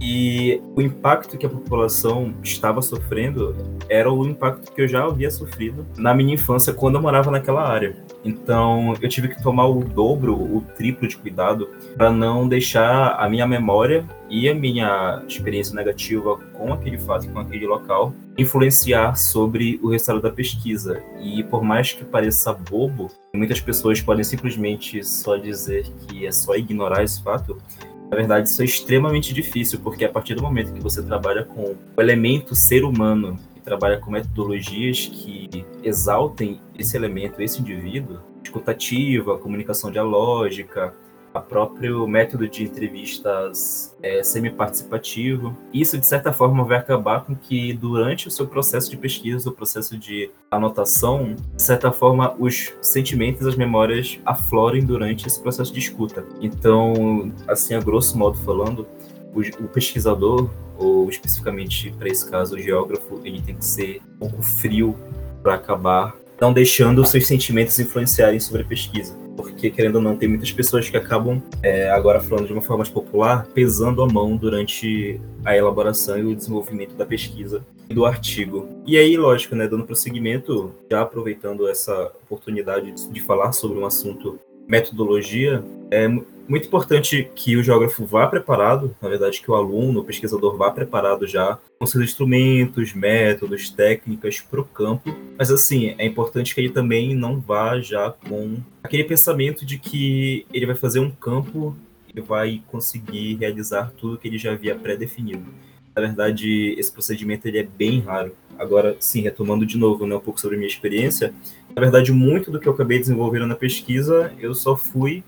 Speaker 4: e o impacto que a população estava sofrendo era o impacto que eu já havia sofrido na minha infância quando eu morava naquela área. Então eu tive que tomar o dobro, o triplo de cuidado para não deixar a minha memória e a minha experiência negativa com aquele fato, com aquele local, influenciar sobre o resultado da pesquisa. E por mais que pareça bobo, muitas pessoas podem simplesmente só dizer que é só ignorar esse fato, na verdade, isso é extremamente difícil, porque a partir do momento que você trabalha com o elemento ser humano trabalha com metodologias que exaltem esse elemento, esse indivíduo, escutativa, comunicação dialógica, a próprio método de entrevistas é, semi-participativo. Isso, de certa forma, vai acabar com que, durante o seu processo de pesquisa, o processo de anotação, de certa forma, os sentimentos, as memórias aflorem durante esse processo de escuta. Então, assim, a grosso modo falando, o, pesquisador, ou especificamente para esse caso, o geógrafo, ele tem que ser um pouco frio para acabar não deixando seus sentimentos influenciarem sobre a pesquisa porque querendo ou não, tem muitas pessoas que acabam, é, agora falando de uma forma mais popular, pesando a mão durante a elaboração e o desenvolvimento da pesquisa e do artigo. E aí, lógico, né, dando prosseguimento, já aproveitando essa oportunidade de, de falar sobre um assunto metodologia, é muito importante que o geógrafo vá preparado, na verdade, que o aluno, o pesquisador vá preparado já com seus instrumentos, métodos, técnicas para o campo. Mas, assim, é importante que ele também não vá já com aquele pensamento de que ele vai fazer um campo e vai conseguir realizar tudo que ele já havia pré-definido. Na verdade, esse procedimento ele é bem raro. Agora, sim, retomando de novo né, um pouco sobre a minha experiência, na verdade, muito do que eu acabei desenvolvendo na pesquisa, eu só fui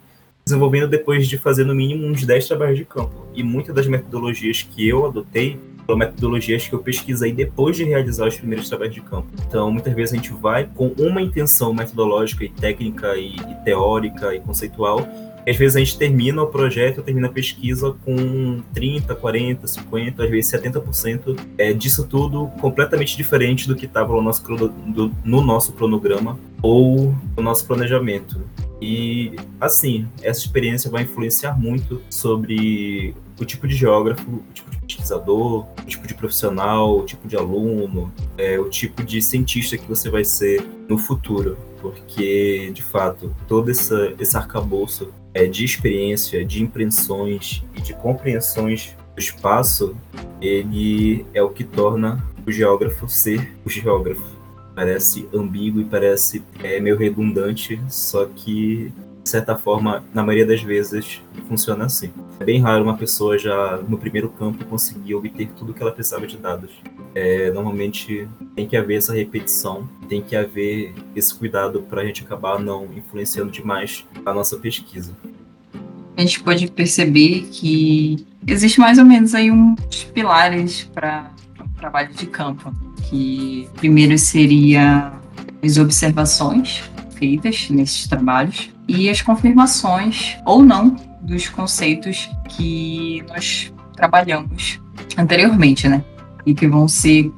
Speaker 4: desenvolvendo depois de fazer no mínimo uns 10 trabalhos de campo. E muitas das metodologias que eu adotei pela metodologias que eu pesquisei depois de realizar os primeiros trabalhos de campo. Então, muitas vezes a gente vai com uma intenção metodológica e técnica e, e teórica e conceitual, às vezes a gente termina o projeto, termina a pesquisa com 30, 40, 50, às vezes 70% é, disso tudo completamente diferente do que estava no nosso, no nosso cronograma ou no nosso planejamento. E, assim, essa experiência vai influenciar muito sobre o tipo de geógrafo, o tipo de pesquisador, o tipo de profissional, o tipo de aluno, é, o tipo de cientista que você vai ser no futuro. Porque, de fato, todo essa, esse arcabouço é, de experiência, de impressões e de compreensões do espaço, ele é o que torna o geógrafo ser o geógrafo parece ambíguo e parece é, meio redundante, só que de certa forma, na maioria das vezes, funciona assim. É bem raro uma pessoa já no primeiro campo conseguir obter tudo o que ela precisava de dados. É, normalmente tem que haver essa repetição, tem que haver esse cuidado para a gente acabar não influenciando demais a nossa pesquisa.
Speaker 2: A gente pode perceber que existe mais ou menos aí uns pilares para trabalho de campo que primeiro seria as observações feitas nesses trabalhos e as confirmações ou não dos conceitos que nós trabalhamos anteriormente, né? E que vão ser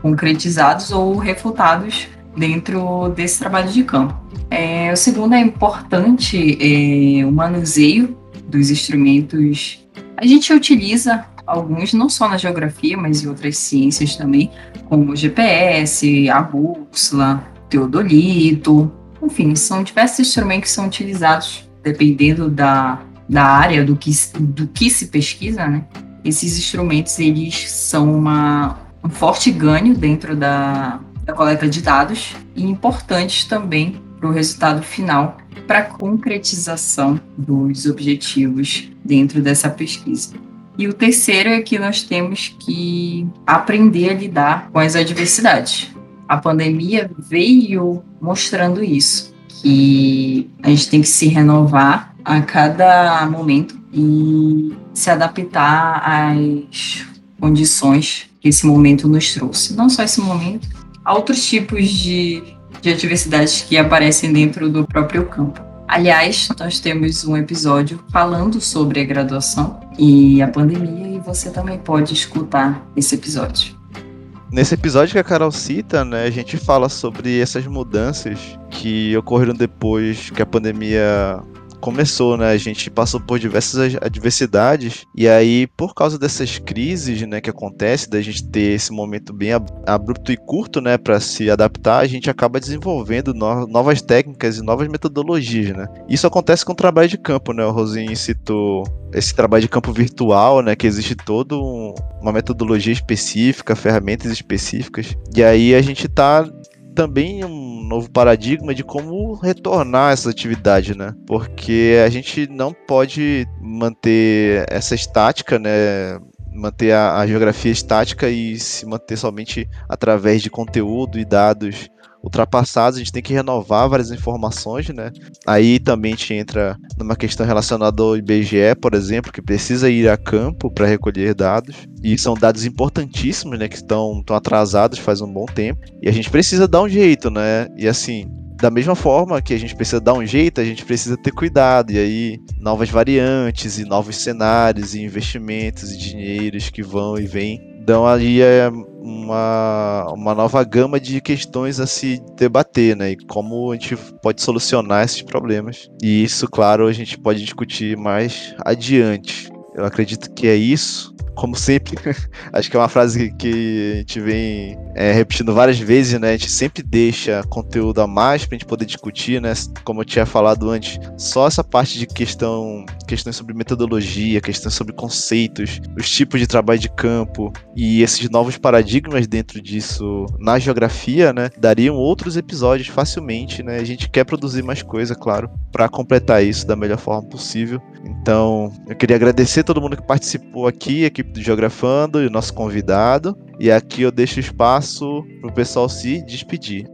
Speaker 2: concretizados ou refutados dentro desse trabalho de campo. É, o segundo é importante é, o manuseio dos instrumentos. A gente utiliza alguns não só na geografia, mas em outras ciências também, como o GPS, a bússola, teodolito, enfim, são diversos instrumentos que são utilizados dependendo da, da área do que, do que se pesquisa, né? Esses instrumentos, eles são uma, um forte ganho dentro da, da coleta de dados e importantes também para o resultado final, para a concretização dos objetivos dentro dessa pesquisa. E o terceiro é que nós temos que aprender a lidar com as adversidades. A pandemia veio mostrando isso, que a gente tem que se renovar a cada momento e se adaptar às condições que esse momento nos trouxe. Não só esse momento, outros tipos de, de adversidades que aparecem dentro do próprio campo. Aliás, nós temos um episódio falando sobre a graduação e a pandemia e você também pode escutar esse episódio.
Speaker 1: Nesse episódio que a Carol cita, né, a gente fala sobre essas mudanças que ocorreram depois que a pandemia começou, né? A gente passou por diversas adversidades e aí por causa dessas crises, né, que acontece, da gente ter esse momento bem abrupto e curto, né, para se adaptar, a gente acaba desenvolvendo no novas técnicas e novas metodologias, né? Isso acontece com o trabalho de campo, né? O Rosinho citou esse trabalho de campo virtual, né, que existe todo um, uma metodologia específica, ferramentas específicas. E aí a gente está também um novo paradigma de como retornar essa atividade, né? Porque a gente não pode manter essa estática, né? Manter a, a geografia estática e se manter somente através de conteúdo e dados ultrapassados, a gente tem que renovar várias informações, né? Aí também a gente entra numa questão relacionada ao IBGE, por exemplo, que precisa ir a campo para recolher dados. E são dados importantíssimos, né? Que estão, estão atrasados faz um bom tempo. E a gente precisa dar um jeito, né? E assim, da mesma forma que a gente precisa dar um jeito, a gente precisa ter cuidado. E aí, novas variantes, e novos cenários, e investimentos, e dinheiros que vão e vêm dão aí é, uma, uma nova gama de questões a se debater, né? E como a gente pode solucionar esses problemas. E isso, claro, a gente pode discutir mais adiante. Eu acredito que é isso como sempre, <laughs> acho que é uma frase que a gente vem é, repetindo várias vezes, né? A gente sempre deixa conteúdo a mais pra gente poder discutir, né? Como eu tinha falado antes, só essa parte de questão, questões sobre metodologia, questões sobre conceitos, os tipos de trabalho de campo e esses novos paradigmas dentro disso na geografia, né? Dariam outros episódios facilmente, né? A gente quer produzir mais coisa, claro, para completar isso da melhor forma possível. Então, eu queria agradecer todo mundo que participou aqui, aqui do Geografando e o nosso convidado. E aqui eu deixo espaço para o pessoal se despedir.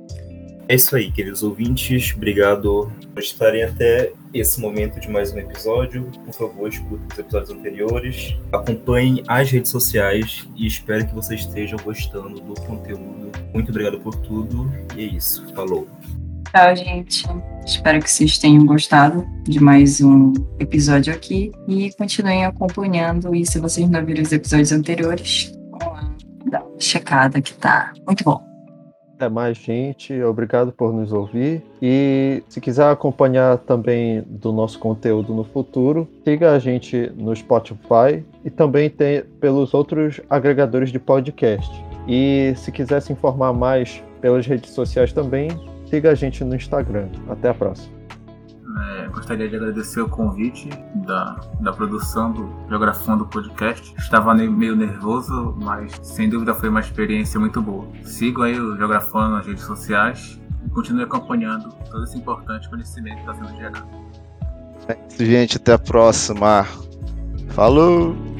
Speaker 4: É isso aí, queridos ouvintes. Obrigado por estarem até esse momento de mais um episódio. Por favor, escutem os episódios anteriores. Acompanhem as redes sociais e espero que vocês estejam gostando do conteúdo. Muito obrigado por tudo. E é isso. Falou.
Speaker 2: Tchau, gente. Espero que vocês tenham gostado de mais um episódio aqui e continuem acompanhando. E se vocês não viram os episódios anteriores, dar uma checada que tá muito bom.
Speaker 3: Até mais, gente. Obrigado por nos ouvir. E se quiser acompanhar também do nosso conteúdo no futuro, siga a gente no Spotify e também tem pelos outros agregadores de podcast. E se quiser se informar mais pelas redes sociais também, siga a gente no Instagram. Até a próxima.
Speaker 5: É, gostaria de agradecer o convite da, da produção do Geografando Podcast. Estava meio nervoso, mas sem dúvida foi uma experiência muito boa. Sigo aí o Geografando nas redes sociais e continue acompanhando todo esse importante conhecimento que está sendo gerado.
Speaker 1: É isso, gente. Até a próxima. Falou!